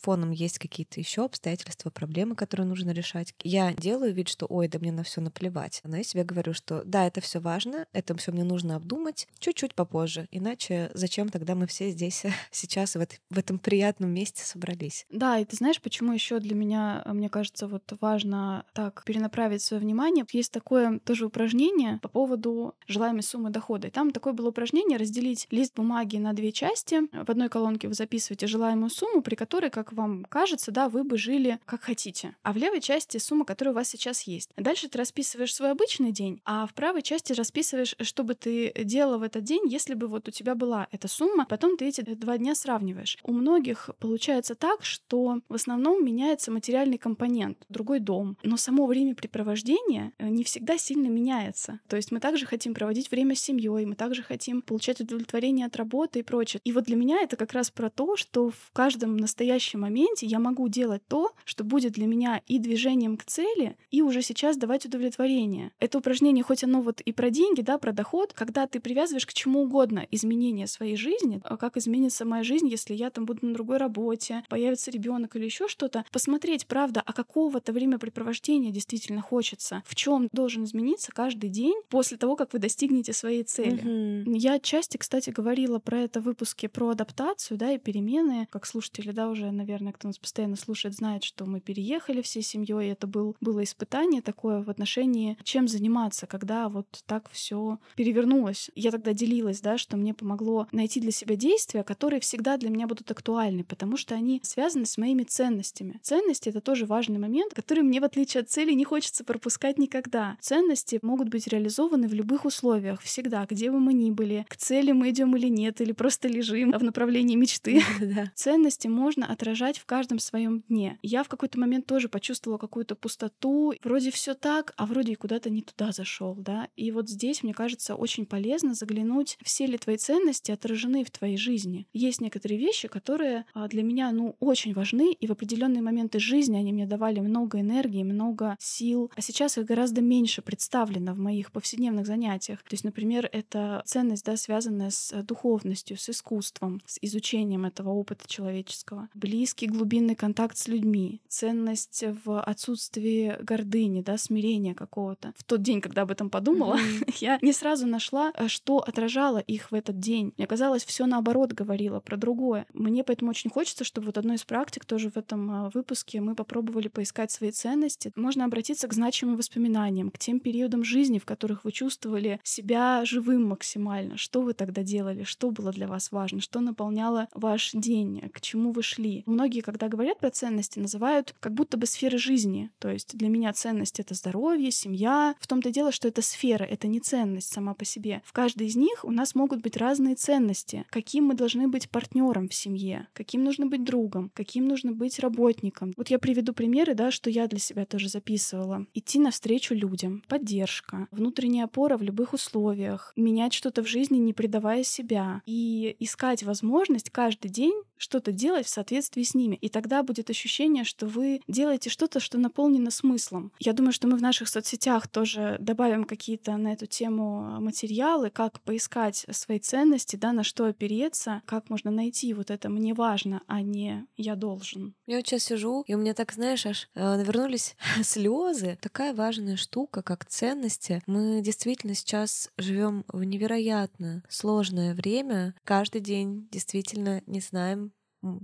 фоном есть какие-то еще обстоятельства, проблемы, которые нужно решать. Я делаю вид, что ой, да мне на все наплевать. Но я себе говорю, что да, это все важно, это все мне нужно обдумать чуть-чуть попозже. Иначе зачем тогда мы все здесь сейчас в, в этом приятном месте собрались? Да, и ты знаешь, почему еще для меня, мне кажется, вот важно так перенаправить свое внимание. Есть такое тоже упражнение по поводу желаемой суммы дохода. И там такое было упражнение разделить лист бумаги на две части. В одной колонке вы записываете желаемую сумму, при которой, как вам кажется, да, вы бы жили как хотите. А в левой части сумма, которая у вас сейчас есть. Дальше ты расписываешь свой обычный день, а в правой части расписываешь, что бы ты делала в этот день, если бы вот у тебя была эта сумма. Потом ты эти два дня сравниваешь. У многих получается так, что в основном меняется материальный компонент, другой дом, но само время времяпрепровождение э, не всегда сильно меняется. То есть мы также хотим проводить время с семьей, мы также хотим получать удовлетворение от работы и прочее. И вот для меня это как раз про то, что в каждом настоящем моменте я могу делать то, что будет для меня и движением к цели, и уже сейчас давать удовлетворение. Это упражнение, хоть оно вот и про деньги, да, про доход, когда ты привязываешь к чему угодно изменения своей жизни, а как изменится моя жизнь, если я там буду на другой работе, появится ребенок или еще что-то, посмотреть, правда, а какого-то времяпрепровождения действительно действительно хочется, в чем должен измениться каждый день после того, как вы достигнете своей цели. Mm-hmm. Я отчасти, кстати, говорила про это в выпуске про адаптацию, да, и перемены. Как слушатели, да, уже, наверное, кто нас постоянно слушает, знает, что мы переехали всей семьей, это был, было испытание такое в отношении, чем заниматься, когда вот так все перевернулось. Я тогда делилась, да, что мне помогло найти для себя действия, которые всегда для меня будут актуальны, потому что они связаны с моими ценностями. Ценности — это тоже важный момент, который мне, в отличие от цели, не хочется пропускать никогда. Ценности могут быть реализованы в любых условиях, всегда, где бы мы ни были, к цели мы идем или нет, или просто лежим в направлении мечты. Ценности можно отражать в каждом своем дне. Я в какой-то момент тоже почувствовала какую-то пустоту. Вроде все так, а вроде и куда-то не туда зашел, да. И вот здесь, мне кажется, очень полезно заглянуть, все ли твои ценности отражены в твоей жизни. Есть некоторые вещи, которые а, для меня, ну, очень важны, и в определенные моменты жизни они мне давали много энергии, много сил, а сейчас их гораздо меньше представлено в моих повседневных занятиях. То есть, например, это ценность, да, связанная с духовностью, с искусством, с изучением этого опыта человеческого. Близкий глубинный контакт с людьми, ценность в отсутствии гордыни, да, смирения какого-то. В тот день, когда об этом подумала, mm-hmm. я не сразу нашла, э, что отражало их в этот день. Мне казалось, все наоборот говорило про другое. Мне поэтому очень хочется, чтобы вот одной из практик тоже в этом а, выпуске мы попробовали поискать свои ценности. Можно обратиться обратиться к значимым воспоминаниям, к тем периодам жизни, в которых вы чувствовали себя живым максимально. Что вы тогда делали? Что было для вас важно? Что наполняло ваш день? К чему вы шли? Многие, когда говорят про ценности, называют как будто бы сферы жизни. То есть для меня ценность — это здоровье, семья. В том-то дело, что это сфера, это не ценность сама по себе. В каждой из них у нас могут быть разные ценности. Каким мы должны быть партнером в семье, каким нужно быть другом, каким нужно быть работником. Вот я приведу примеры, да, что я для себя тоже записываю описывала. Идти навстречу людям, поддержка, внутренняя опора в любых условиях, менять что-то в жизни, не предавая себя, и искать возможность каждый день что-то делать в соответствии с ними. И тогда будет ощущение, что вы делаете что-то, что наполнено смыслом. Я думаю, что мы в наших соцсетях тоже добавим какие-то на эту тему материалы, как поискать свои ценности, да, на что опереться, как можно найти вот это «мне важно», а не «я должен». Я вот сейчас сижу, и у меня так, знаешь, аж э, навернулись слезы. Такая важная штука, как ценности. Мы действительно сейчас живем в невероятно сложное время. Каждый день действительно не знаем,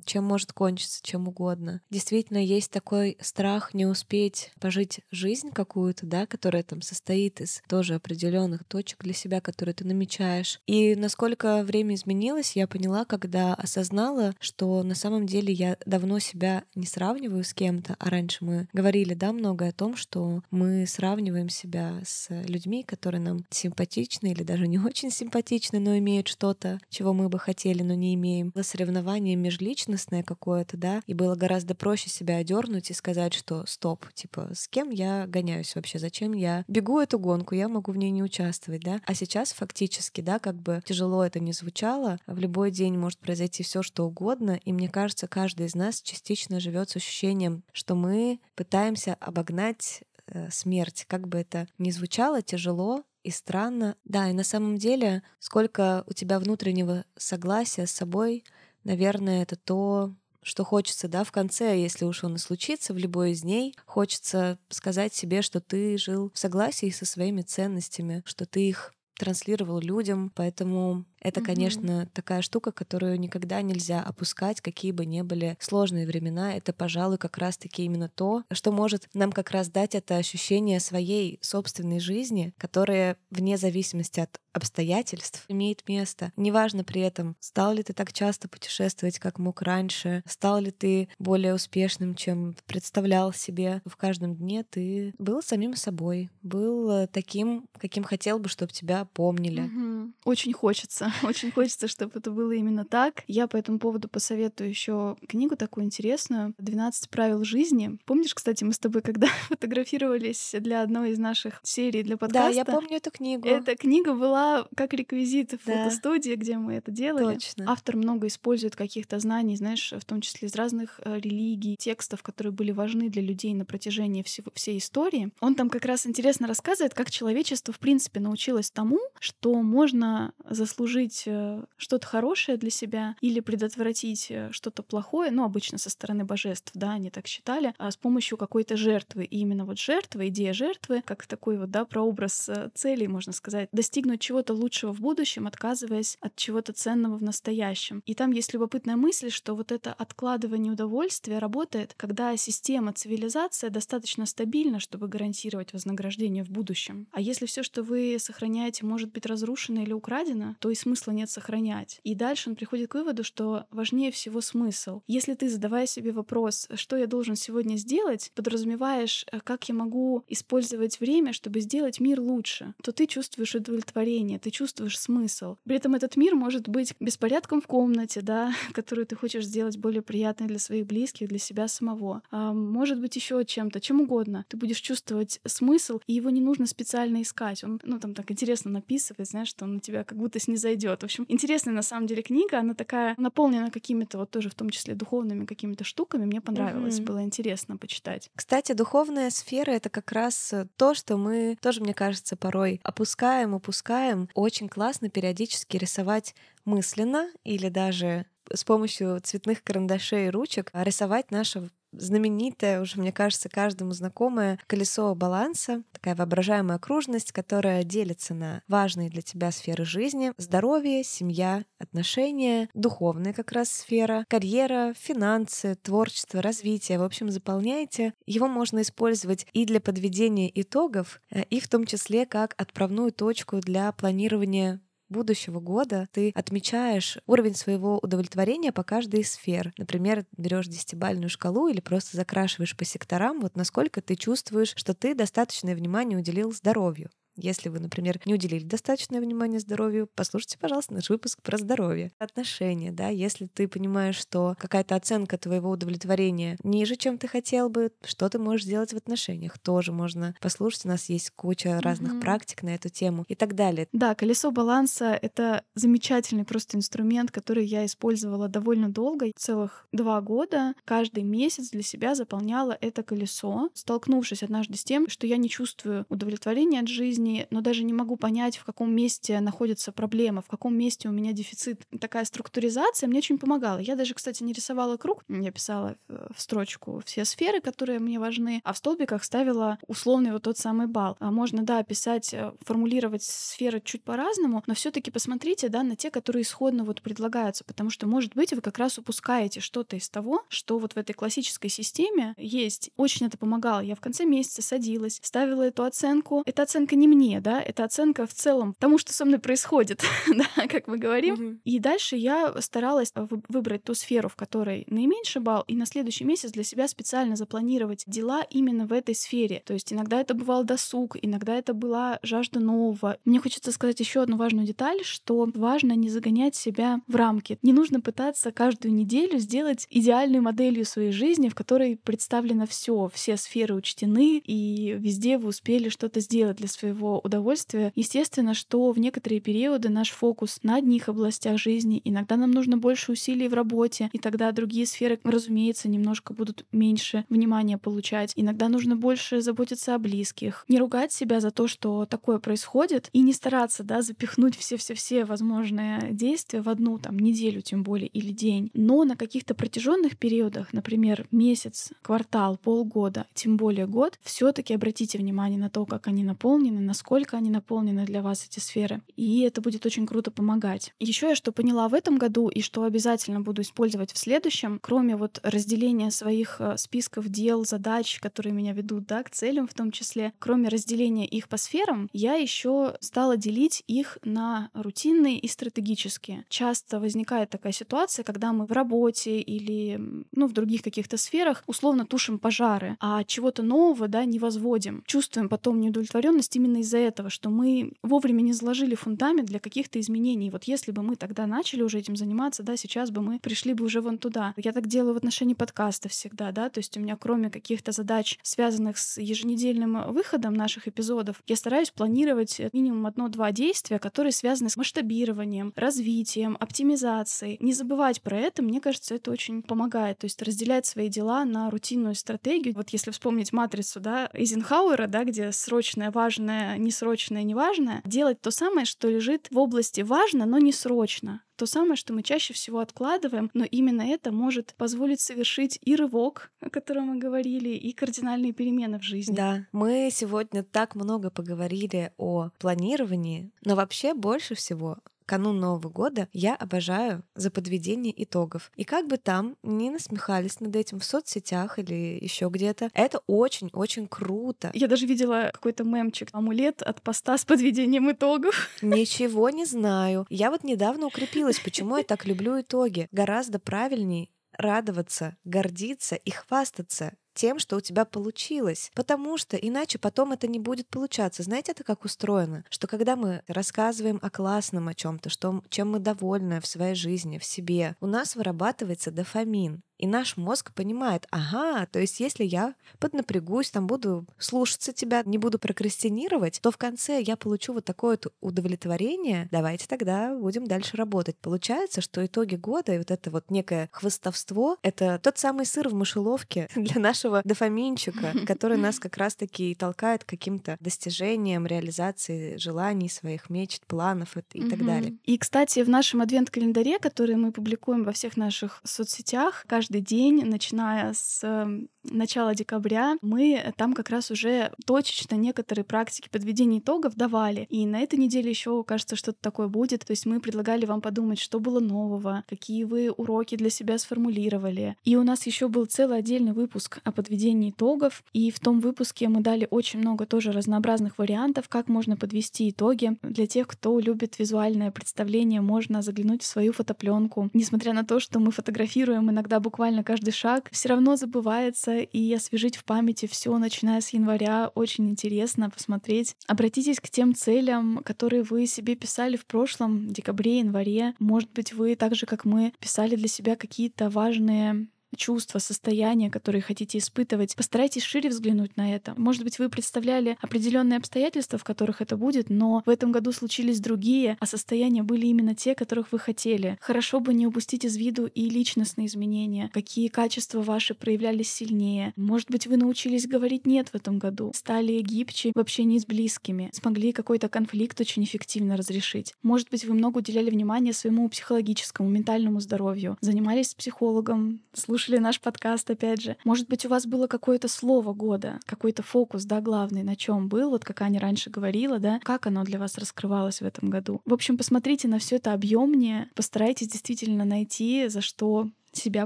чем может кончиться, чем угодно. Действительно, есть такой страх не успеть пожить жизнь какую-то, да, которая там состоит из тоже определенных точек для себя, которые ты намечаешь. И насколько время изменилось, я поняла, когда осознала, что на самом деле я давно себя не сравниваю с кем-то, а раньше мы говорили, да, много о том, что мы сравниваем себя с людьми, которые нам симпатичны или даже не очень симпатичны, но имеют что-то, чего мы бы хотели, но не имеем. Это соревнование межличностное какое-то, да, и было гораздо проще себя одернуть и сказать, что стоп, типа, с кем я гоняюсь вообще, зачем я бегу эту гонку, я могу в ней не участвовать, да. А сейчас фактически, да, как бы тяжело это не звучало, в любой день может произойти все, что угодно, и мне кажется, каждый из нас частично живет с ощущением, что мы пытаемся обогнать э, смерть, как бы это ни звучало, тяжело, и странно. Да, и на самом деле, сколько у тебя внутреннего согласия с собой, наверное, это то, что хочется, да, в конце, если уж он и случится в любой из дней, хочется сказать себе, что ты жил в согласии со своими ценностями, что ты их транслировал людям, поэтому это, конечно, mm-hmm. такая штука, которую никогда нельзя опускать, какие бы ни были сложные времена. Это, пожалуй, как раз-таки именно то, что может нам как раз дать это ощущение своей собственной жизни, которая вне зависимости от обстоятельств имеет место. Неважно при этом, стал ли ты так часто путешествовать, как мог раньше, стал ли ты более успешным, чем представлял себе. В каждом дне ты был самим собой, был э, таким, каким хотел бы, чтобы тебя помнили. Mm-hmm. Очень хочется Очень хочется, чтобы это было именно так. Я по этому поводу посоветую еще книгу такую интересную «12 правил жизни». Помнишь, кстати, мы с тобой когда фотографировались для одной из наших серий для подкаста? Да, я помню эту книгу. Эта книга была как реквизит в да. фотостудии, где мы это делали. Точно. Автор много использует каких-то знаний, знаешь, в том числе из разных э, религий, текстов, которые были важны для людей на протяжении всего, всей истории. Он там как раз интересно рассказывает, как человечество в принципе научилось тому, что можно заслужить заслужить э, что-то хорошее для себя или предотвратить э, что-то плохое, ну, обычно со стороны божеств, да, они так считали, а с помощью какой-то жертвы. И именно вот жертва, идея жертвы, как такой вот, да, прообраз э, целей, можно сказать, достигнуть чего-то лучшего в будущем, отказываясь от чего-то ценного в настоящем. И там есть любопытная мысль, что вот это откладывание удовольствия работает, когда система, цивилизация достаточно стабильна, чтобы гарантировать вознаграждение в будущем. А если все, что вы сохраняете, может быть разрушено или украдено, то и смысла нет сохранять. И дальше он приходит к выводу, что важнее всего смысл. Если ты, задавая себе вопрос, что я должен сегодня сделать, подразумеваешь, э, как я могу использовать время, чтобы сделать мир лучше, то ты чувствуешь удовлетворение, ты чувствуешь смысл. При этом этот мир может быть беспорядком в комнате, да, которую ты хочешь сделать более приятной для своих близких, для себя самого. А может быть еще чем-то, чем угодно. Ты будешь чувствовать смысл, и его не нужно специально искать. Он, ну, там так интересно написывает, знаешь, что он на тебя как будто снизойдет зайдет. В общем, интересная на самом деле книга, она такая наполнена какими-то вот тоже в том числе духовными какими-то штуками. Мне понравилось, mm-hmm. было интересно почитать. Кстати, духовная сфера — это как раз э, то, что мы тоже, мне кажется, порой опускаем, упускаем. Очень классно периодически рисовать мысленно или даже с помощью цветных карандашей и ручек рисовать наше знаменитое, уже, мне кажется, каждому знакомое колесо баланса, такая воображаемая окружность, которая делится на важные для тебя сферы жизни, здоровье, семья, отношения, духовная как раз сфера, карьера, финансы, творчество, развитие. В общем, заполняете. Его можно использовать и для подведения итогов, э, и в том числе как отправную точку для планирования будущего года ты отмечаешь уровень своего удовлетворения по каждой из сфер. Например, берешь десятибальную шкалу или просто закрашиваешь по секторам, вот насколько ты чувствуешь, что ты достаточное внимание уделил здоровью. Если вы, например, не уделили достаточное внимание здоровью, послушайте, пожалуйста, наш выпуск про здоровье. Отношения, да, если ты понимаешь, что какая-то оценка твоего удовлетворения ниже, чем ты хотел бы, что ты можешь сделать в отношениях, тоже можно послушать. У нас есть куча разных mm-hmm. практик на эту тему и так далее. Да, колесо баланса — это замечательный просто инструмент, который я использовала довольно долго, целых два года. Каждый месяц для себя заполняла это колесо, столкнувшись однажды с тем, что я не чувствую удовлетворения от жизни, времени, но даже не могу понять, в каком месте находится проблема, в каком месте у меня дефицит. Такая структуризация мне очень помогала. Я даже, кстати, не рисовала круг, я писала в строчку все сферы, которые мне важны, а в столбиках ставила условный вот тот самый балл. А можно, да, писать, э, формулировать сферы чуть по-разному, но все таки посмотрите, да, на те, которые исходно вот предлагаются, потому что, может быть, вы как раз упускаете что-то из того, что вот в этой классической системе есть. Очень это помогало. Я в конце месяца садилась, ставила эту оценку. Эта оценка не мне, да, это оценка в целом тому, что со мной происходит, да, как мы говорим. Mm-hmm. И дальше я старалась выбрать ту сферу, в которой наименьший балл, и на следующий месяц для себя специально запланировать дела именно в этой сфере. То есть иногда это бывал досуг, иногда это была жажда нового. Мне хочется сказать еще одну важную деталь, что важно не загонять себя в рамки. Не нужно пытаться каждую неделю сделать идеальной моделью своей жизни, в которой представлено все, все сферы учтены, и везде вы успели что-то сделать для своего удовольствия. Естественно, что в некоторые периоды наш фокус на одних областях жизни, иногда нам нужно больше усилий в работе, и тогда другие сферы, разумеется, немножко будут меньше внимания получать. Иногда нужно больше заботиться о близких. Не ругать себя за то, что такое происходит, и не стараться, да, запихнуть все-все-все возможные действия в одну там неделю, тем более, или день. Но на каких-то протяженных периодах, например, месяц, квартал, полгода, тем более год, все-таки обратите внимание на то, как они наполнены, насколько они наполнены для вас эти сферы. И это будет очень круто помогать. Еще я что поняла в этом году и что обязательно буду использовать в следующем, кроме вот разделения своих э, списков дел, задач, которые меня ведут да, к целям в том числе, кроме разделения их по сферам, я еще стала делить их на рутинные и стратегические. Часто возникает такая ситуация, когда мы в работе или ну, в других каких-то сферах условно тушим пожары, а чего-то нового да, не возводим. Чувствуем потом неудовлетворенность именно из-за этого, что мы вовремя не заложили фундамент для каких-то изменений. Вот если бы мы тогда начали уже этим заниматься, да, сейчас бы мы пришли бы уже вон туда. Я так делаю в отношении подкаста всегда, да, то есть у меня кроме каких-то задач, связанных с еженедельным выходом наших эпизодов, я стараюсь планировать минимум одно-два действия, которые связаны с масштабированием, развитием, оптимизацией. Не забывать про это, мне кажется, это очень помогает. То есть разделять свои дела на рутинную стратегию. Вот если вспомнить матрицу, да, Эйзенхауэра, да, где срочное, важное, несрочное, неважное, делать то самое, что лежит в области важно, но не срочно то самое, что мы чаще всего откладываем, но именно это может позволить совершить и рывок, о котором мы говорили, и кардинальные перемены в жизни. Да, мы сегодня так много поговорили о планировании, но вообще больше всего канун Нового года я обожаю за подведение итогов. И как бы там ни насмехались над этим в соцсетях или еще где-то, это очень-очень круто. Я даже видела какой-то мемчик, амулет от поста с подведением итогов. Ничего не знаю. Я вот недавно укрепилась, почему я так люблю итоги. Гораздо правильней радоваться, гордиться и хвастаться тем, что у тебя получилось. Потому что иначе потом это не будет получаться. Знаете, это как устроено? Что когда мы рассказываем о классном о чем-то, что, чем мы довольны в своей жизни, в себе, у нас вырабатывается дофамин. И наш мозг понимает, ага, то есть если я поднапрягусь, там буду слушаться тебя, не буду прокрастинировать, то в конце я получу вот такое вот удовлетворение, давайте тогда будем дальше работать. Получается, что итоги года и вот это вот некое хвостовство — это тот самый сыр в мышеловке для нашего дофаминчика, который нас как раз-таки толкает к каким-то достижениям, реализации желаний своих, мечт, планов и, и так далее. И, кстати, в нашем адвент-календаре, который мы публикуем во всех наших соцсетях, каждый каждый день, начиная с эм, начала декабря, мы там как раз уже точечно некоторые практики подведения итогов давали. И на этой неделе еще, кажется, что-то такое будет. То есть мы предлагали вам подумать, что было нового, какие вы уроки для себя сформулировали. И у нас еще был целый отдельный выпуск о подведении итогов. И в том выпуске мы дали очень много тоже разнообразных вариантов, как можно подвести итоги. Для тех, кто любит визуальное представление, можно заглянуть в свою фотопленку. Несмотря на то, что мы фотографируем иногда буквально каждый шаг, все равно забывается, и освежить в памяти все, начиная с января, очень интересно посмотреть. Обратитесь к тем целям, которые вы себе писали в прошлом, декабре, январе. Может быть, вы так же, как мы, писали для себя какие-то важные чувства, состояния, которые хотите испытывать. Постарайтесь шире взглянуть на это. Может быть, вы представляли определенные обстоятельства, в которых это будет, но в этом году случились другие, а состояния были именно те, которых вы хотели. Хорошо бы не упустить из виду и личностные изменения, какие качества ваши проявлялись сильнее. Может быть, вы научились говорить «нет» в этом году, стали гибче в общении с близкими, смогли какой-то конфликт очень эффективно разрешить. Может быть, вы много уделяли внимания своему психологическому, ментальному здоровью, занимались с психологом, слушали наш подкаст, опять же. Может быть, у вас было какое-то слово года, какой-то фокус, да, главный, на чем был, вот как Аня раньше говорила, да, как оно для вас раскрывалось в этом году. В общем, посмотрите на все это объемнее, постарайтесь действительно найти, за что себя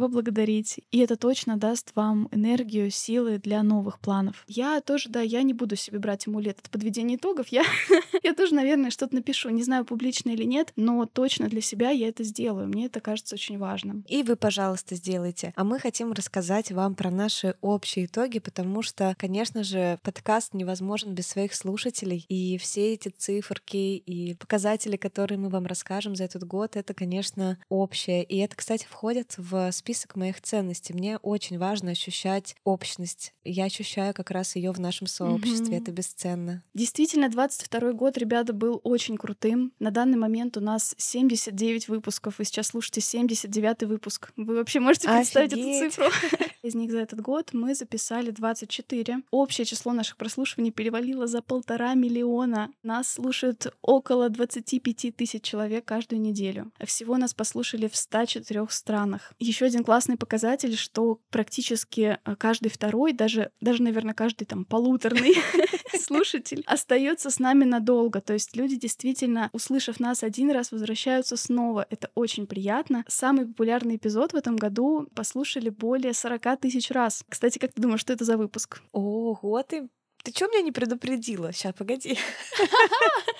поблагодарить, и это точно даст вам энергию, силы для новых планов. Я тоже, да, я не буду себе брать амулет от подведения итогов, я, я тоже, наверное, что-то напишу, не знаю, публично или нет, но точно для себя я это сделаю, мне это кажется очень важным. И вы, пожалуйста, сделайте. А мы хотим рассказать вам про наши общие итоги, потому что, конечно же, подкаст невозможен без своих слушателей, и все эти циферки и показатели, которые мы вам расскажем за этот год, это, конечно, общее. И это, кстати, входит в список моих ценностей. Мне очень важно ощущать общность. Я ощущаю как раз ее в нашем сообществе. Mm-hmm. Это бесценно. Действительно, 22 год, ребята, был очень крутым. На данный момент у нас 79 выпусков. Вы сейчас слушаете 79 выпуск. Вы вообще можете представить Офигеть. эту цифру? Из них за этот год мы записали 24. Общее число наших прослушиваний перевалило за полтора миллиона. Нас слушают около 25 тысяч человек каждую неделю. Всего нас послушали в 104 странах. Еще один классный показатель, что практически э, каждый второй, даже, даже наверное, каждый там полуторный слушатель остается с нами надолго. То есть люди действительно, услышав нас один раз, возвращаются снова. Это очень приятно. Самый популярный эпизод в этом году послушали более 40 тысяч раз. Кстати, как ты думаешь, что это за выпуск? Ого, ты ты что меня не предупредила? Сейчас, погоди.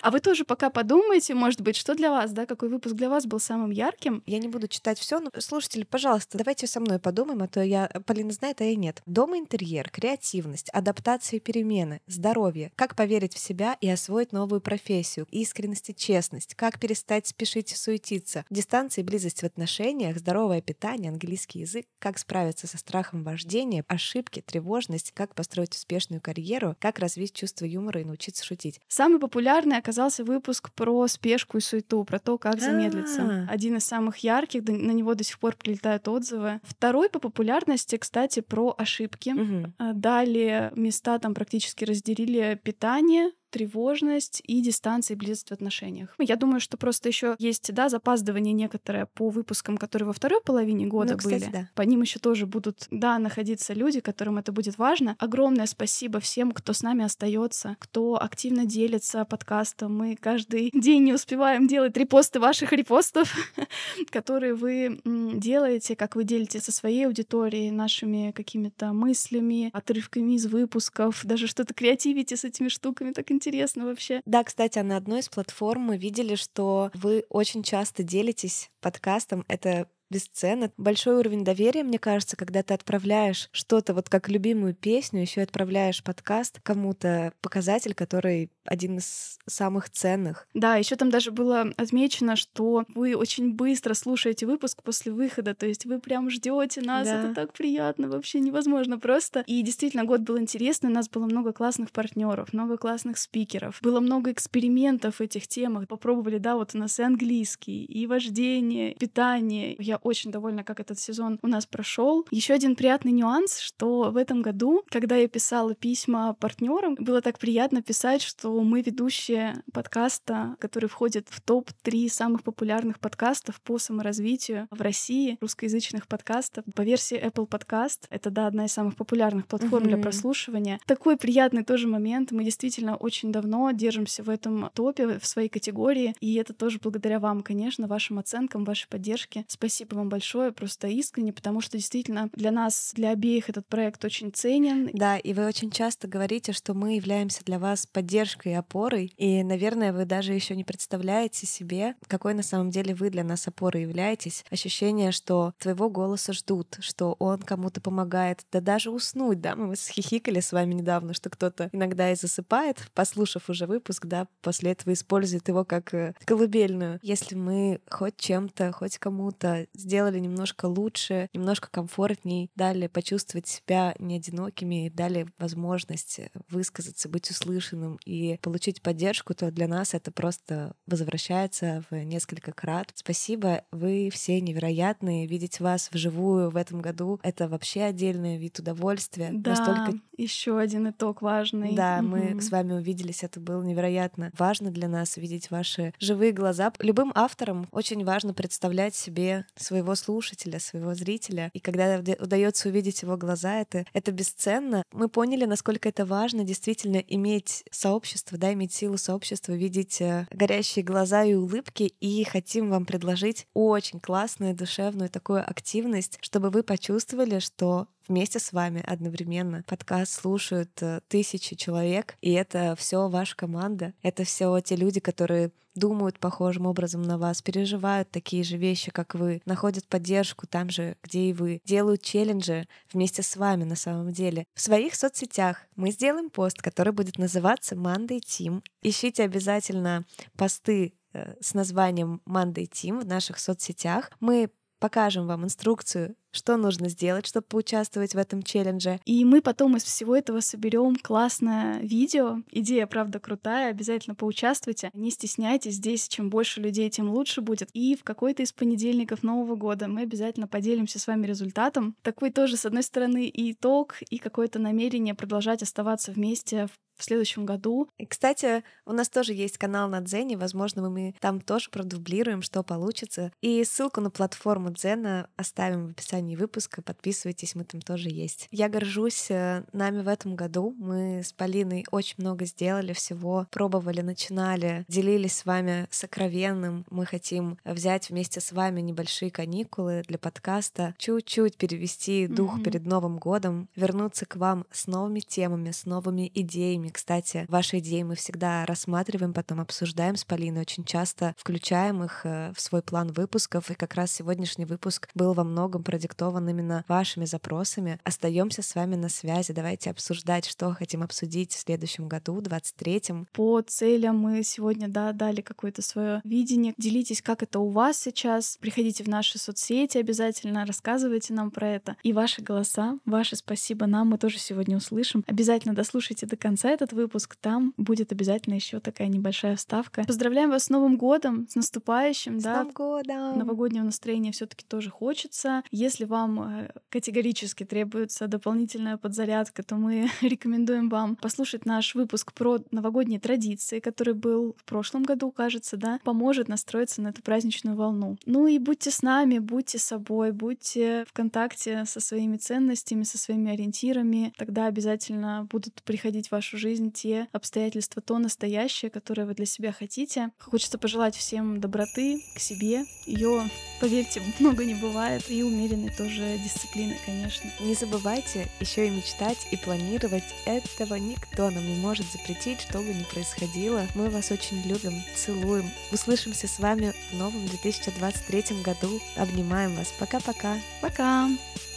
А вы тоже пока подумайте, может быть, что для вас, да, какой выпуск для вас был самым ярким? Я не буду читать все, но слушатели, пожалуйста, давайте со мной подумаем, а то я Полина знает, а я нет. Дом интерьер, креативность, адаптация и перемены, здоровье, как поверить в себя и освоить новую профессию, искренность и честность, как перестать спешить и суетиться, дистанция и близость в отношениях, здоровое питание, английский язык, как справиться со страхом вождения, ошибки, тревожность, как построить успешную карьеру, как развить чувство юмора и научиться шутить. Самый популярный оказался выпуск про спешку и суету, про то, как замедлиться. А-а-а. Один из самых ярких, на него до сих пор прилетают отзывы. Второй по популярности, кстати, про ошибки. Угу. Далее места там практически разделили питание, тревожность и дистанция и близость в отношениях. Я думаю, что просто еще есть, да, запаздывание некоторое по выпускам, которые во второй половине года ну, кстати, были. Да. По ним еще тоже будут, да, находиться люди, которым это будет важно. Огромное спасибо всем, кто с нами остается, кто активно делится подкастом. Мы каждый день не успеваем делать репосты ваших репостов, которые вы делаете, как вы делитесь со своей аудиторией, нашими какими-то мыслями, отрывками из выпусков, даже что-то креативите с этими штуками, так интересно интересно вообще. Да, кстати, а на одной из платформ мы видели, что вы очень часто делитесь подкастом. Это бесценно. Большой уровень доверия, мне кажется, когда ты отправляешь что-то вот как любимую песню, еще отправляешь подкаст кому-то, показатель, который один из самых ценных. Да, еще там даже было отмечено, что вы очень быстро слушаете выпуск после выхода, то есть вы прям ждете нас, да. это так приятно, вообще невозможно просто. И действительно, год был интересный, у нас было много классных партнеров, много классных спикеров, было много экспериментов в этих темах. Попробовали, да, вот у нас и английский, и вождение, питание. Я очень довольна, как этот сезон у нас прошел. Еще один приятный нюанс, что в этом году, когда я писала письма партнерам, было так приятно писать, что мы ведущие подкаста, который входит в топ-3 самых популярных подкастов по саморазвитию в России, русскоязычных подкастов по версии Apple Podcast. Это, да, одна из самых популярных платформ mm-hmm. для прослушивания. Такой приятный тоже момент. Мы действительно очень давно держимся в этом топе, в своей категории, и это тоже благодаря вам, конечно, вашим оценкам, вашей поддержке. Спасибо Спасибо вам большое, просто искренне, потому что действительно для нас, для обеих этот проект очень ценен. Да, и вы очень часто говорите, что мы являемся для вас поддержкой и опорой, и, наверное, вы даже еще не представляете себе, какой на самом деле вы для нас опорой являетесь. Ощущение, что твоего голоса ждут, что он кому-то помогает, да даже уснуть, да, мы схихикали с вами недавно, что кто-то иногда и засыпает, послушав уже выпуск, да, после этого использует его как э, колыбельную. Если мы хоть чем-то, хоть кому-то сделали немножко лучше, немножко комфортней, дали почувствовать себя не одинокими, дали возможность высказаться, быть услышанным и получить поддержку, то для нас это просто возвращается в несколько крат. Спасибо, вы все невероятные. Видеть вас вживую в этом году — это вообще отдельный вид удовольствия. Да, Настолько... еще один итог важный. Да, угу. мы с вами увиделись, это было невероятно важно для нас видеть ваши живые глаза. Любым авторам очень важно представлять себе своего слушателя, своего зрителя. И когда удается увидеть его глаза, это, это бесценно. Мы поняли, насколько это важно действительно иметь сообщество, да, иметь силу сообщества, видеть э, горящие глаза и улыбки. И хотим вам предложить очень классную, душевную такую активность, чтобы вы почувствовали, что вместе с вами одновременно. Подкаст слушают э, тысячи человек, и это все ваша команда. Это все те люди, которые думают похожим образом на вас, переживают такие же вещи, как вы, находят поддержку там же, где и вы, делают челленджи вместе с вами на самом деле. В своих соцсетях мы сделаем пост, который будет называться Monday Team. Ищите обязательно посты э, с названием Monday Team в наших соцсетях. Мы покажем вам инструкцию, что нужно сделать, чтобы поучаствовать в этом челлендже. И мы потом из всего этого соберем классное видео. Идея, правда, крутая, обязательно поучаствуйте. Не стесняйтесь, здесь чем больше людей, тем лучше будет. И в какой-то из понедельников Нового года мы обязательно поделимся с вами результатом. Такой тоже, с одной стороны, и итог, и какое-то намерение продолжать оставаться вместе в в следующем году. И, кстати, у нас тоже есть канал на Дзене, возможно, мы там тоже продублируем, что получится. И ссылку на платформу Дзена оставим в описании выпуска, подписывайтесь, мы там тоже есть. Я горжусь э, нами в этом году, мы с Полиной очень много сделали всего, пробовали, начинали, делились с вами сокровенным, мы хотим взять вместе с вами небольшие каникулы для подкаста, чуть-чуть перевести дух mm-hmm. перед Новым годом, вернуться к вам с новыми темами, с новыми идеями, кстати, ваши идеи мы всегда рассматриваем, потом обсуждаем с Полиной, очень часто включаем их э, в свой план выпусков, и как раз сегодняшний выпуск был во многом продиктован именно вашими запросами. Остаемся с вами на связи, давайте обсуждать, что хотим обсудить в следующем году, 23-м. По целям мы сегодня, да, дали какое-то свое видение. Делитесь, как это у вас сейчас. Приходите в наши соцсети обязательно, рассказывайте нам про это. И ваши голоса, ваше спасибо нам мы тоже сегодня услышим. Обязательно дослушайте до конца этот выпуск, там будет обязательно еще такая небольшая вставка. Поздравляем вас с Новым годом, с наступающим, с да. Новым годом! Новогоднего настроения все-таки тоже хочется. Если вам э, категорически требуется дополнительная подзарядка, то мы рекомендуем вам послушать наш выпуск про новогодние традиции, который был в прошлом году, кажется, да, поможет настроиться на эту праздничную волну. Ну и будьте с нами, будьте собой, будьте в контакте со своими ценностями, со своими ориентирами, тогда обязательно будут приходить в вашу жизнь те обстоятельства, то настоящее, которое вы для себя хотите. Хочется пожелать всем доброты к себе. Ее, поверьте, много не бывает. И умеренной тоже дисциплины, конечно. Не забывайте еще и мечтать и планировать. Этого никто нам не может запретить, что бы ни происходило. Мы вас очень любим, целуем. Услышимся с вами в новом 2023 году. Обнимаем вас. Пока-пока. Пока! -пока. Пока.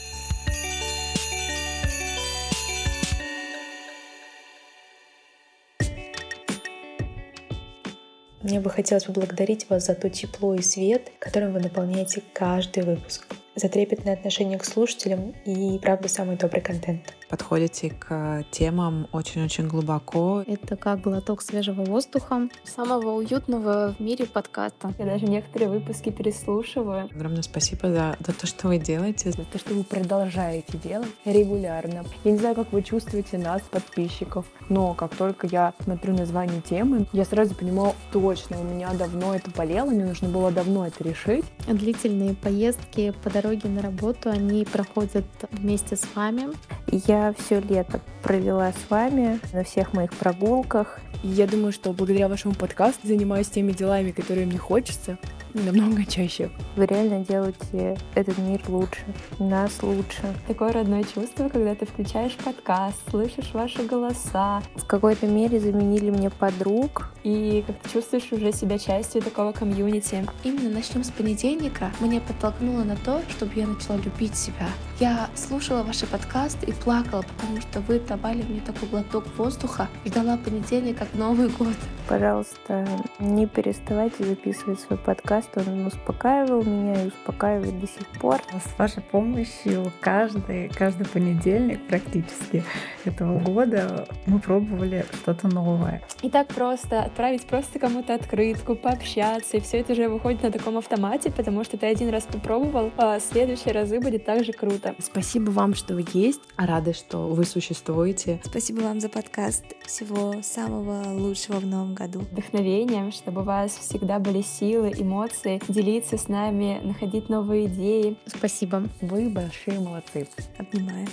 Мне бы хотелось поблагодарить вас за то тепло и свет, которым вы наполняете каждый выпуск за трепетное отношение к слушателям и, правда, самый добрый контент. Подходите к темам очень-очень глубоко. Это как глоток свежего воздуха. Самого уютного в мире подкаста. Я даже некоторые выпуски переслушиваю. Огромное спасибо за, за то, что вы делаете. За то, что вы продолжаете делать регулярно. Я не знаю, как вы чувствуете нас, подписчиков, но как только я смотрю название темы, я сразу понимаю, точно, у меня давно это болело, мне нужно было давно это решить. Длительные поездки по дороге дороге на работу, они проходят вместе с вами. Я все лето провела с вами на всех моих прогулках. Я думаю, что благодаря вашему подкасту занимаюсь теми делами, которые мне хочется, намного чаще. Вы реально делаете этот мир лучше, нас лучше. Такое родное чувство, когда ты включаешь подкаст, слышишь ваши голоса. В какой-то мере заменили мне подруг. И как ты чувствуешь уже себя частью такого комьюнити. Именно начнем с понедельника меня подтолкнуло на то, чтобы я начала любить себя, Я слушала ваши подкасты и плакала, потому что вы давали мне такой глоток воздуха. Ждала понедельник как Новый год. Пожалуйста, не переставайте записывать свой подкаст. Он успокаивал меня и успокаивает до сих пор. С вашей помощью каждый, каждый понедельник практически этого года мы пробовали что-то новое. И так просто отправить просто кому-то открытку, пообщаться, и все это же выходит на таком автомате, потому что ты один раз попробовал, а следующие разы будет так же круто. Спасибо вам, что вы есть. Рады, что вы существуете. Спасибо вам за подкаст. Всего самого лучшего в новом году. Вдохновением, чтобы у вас всегда были силы, эмоции, делиться с нами, находить новые идеи. Спасибо. Вы большие молодцы. Обнимаю.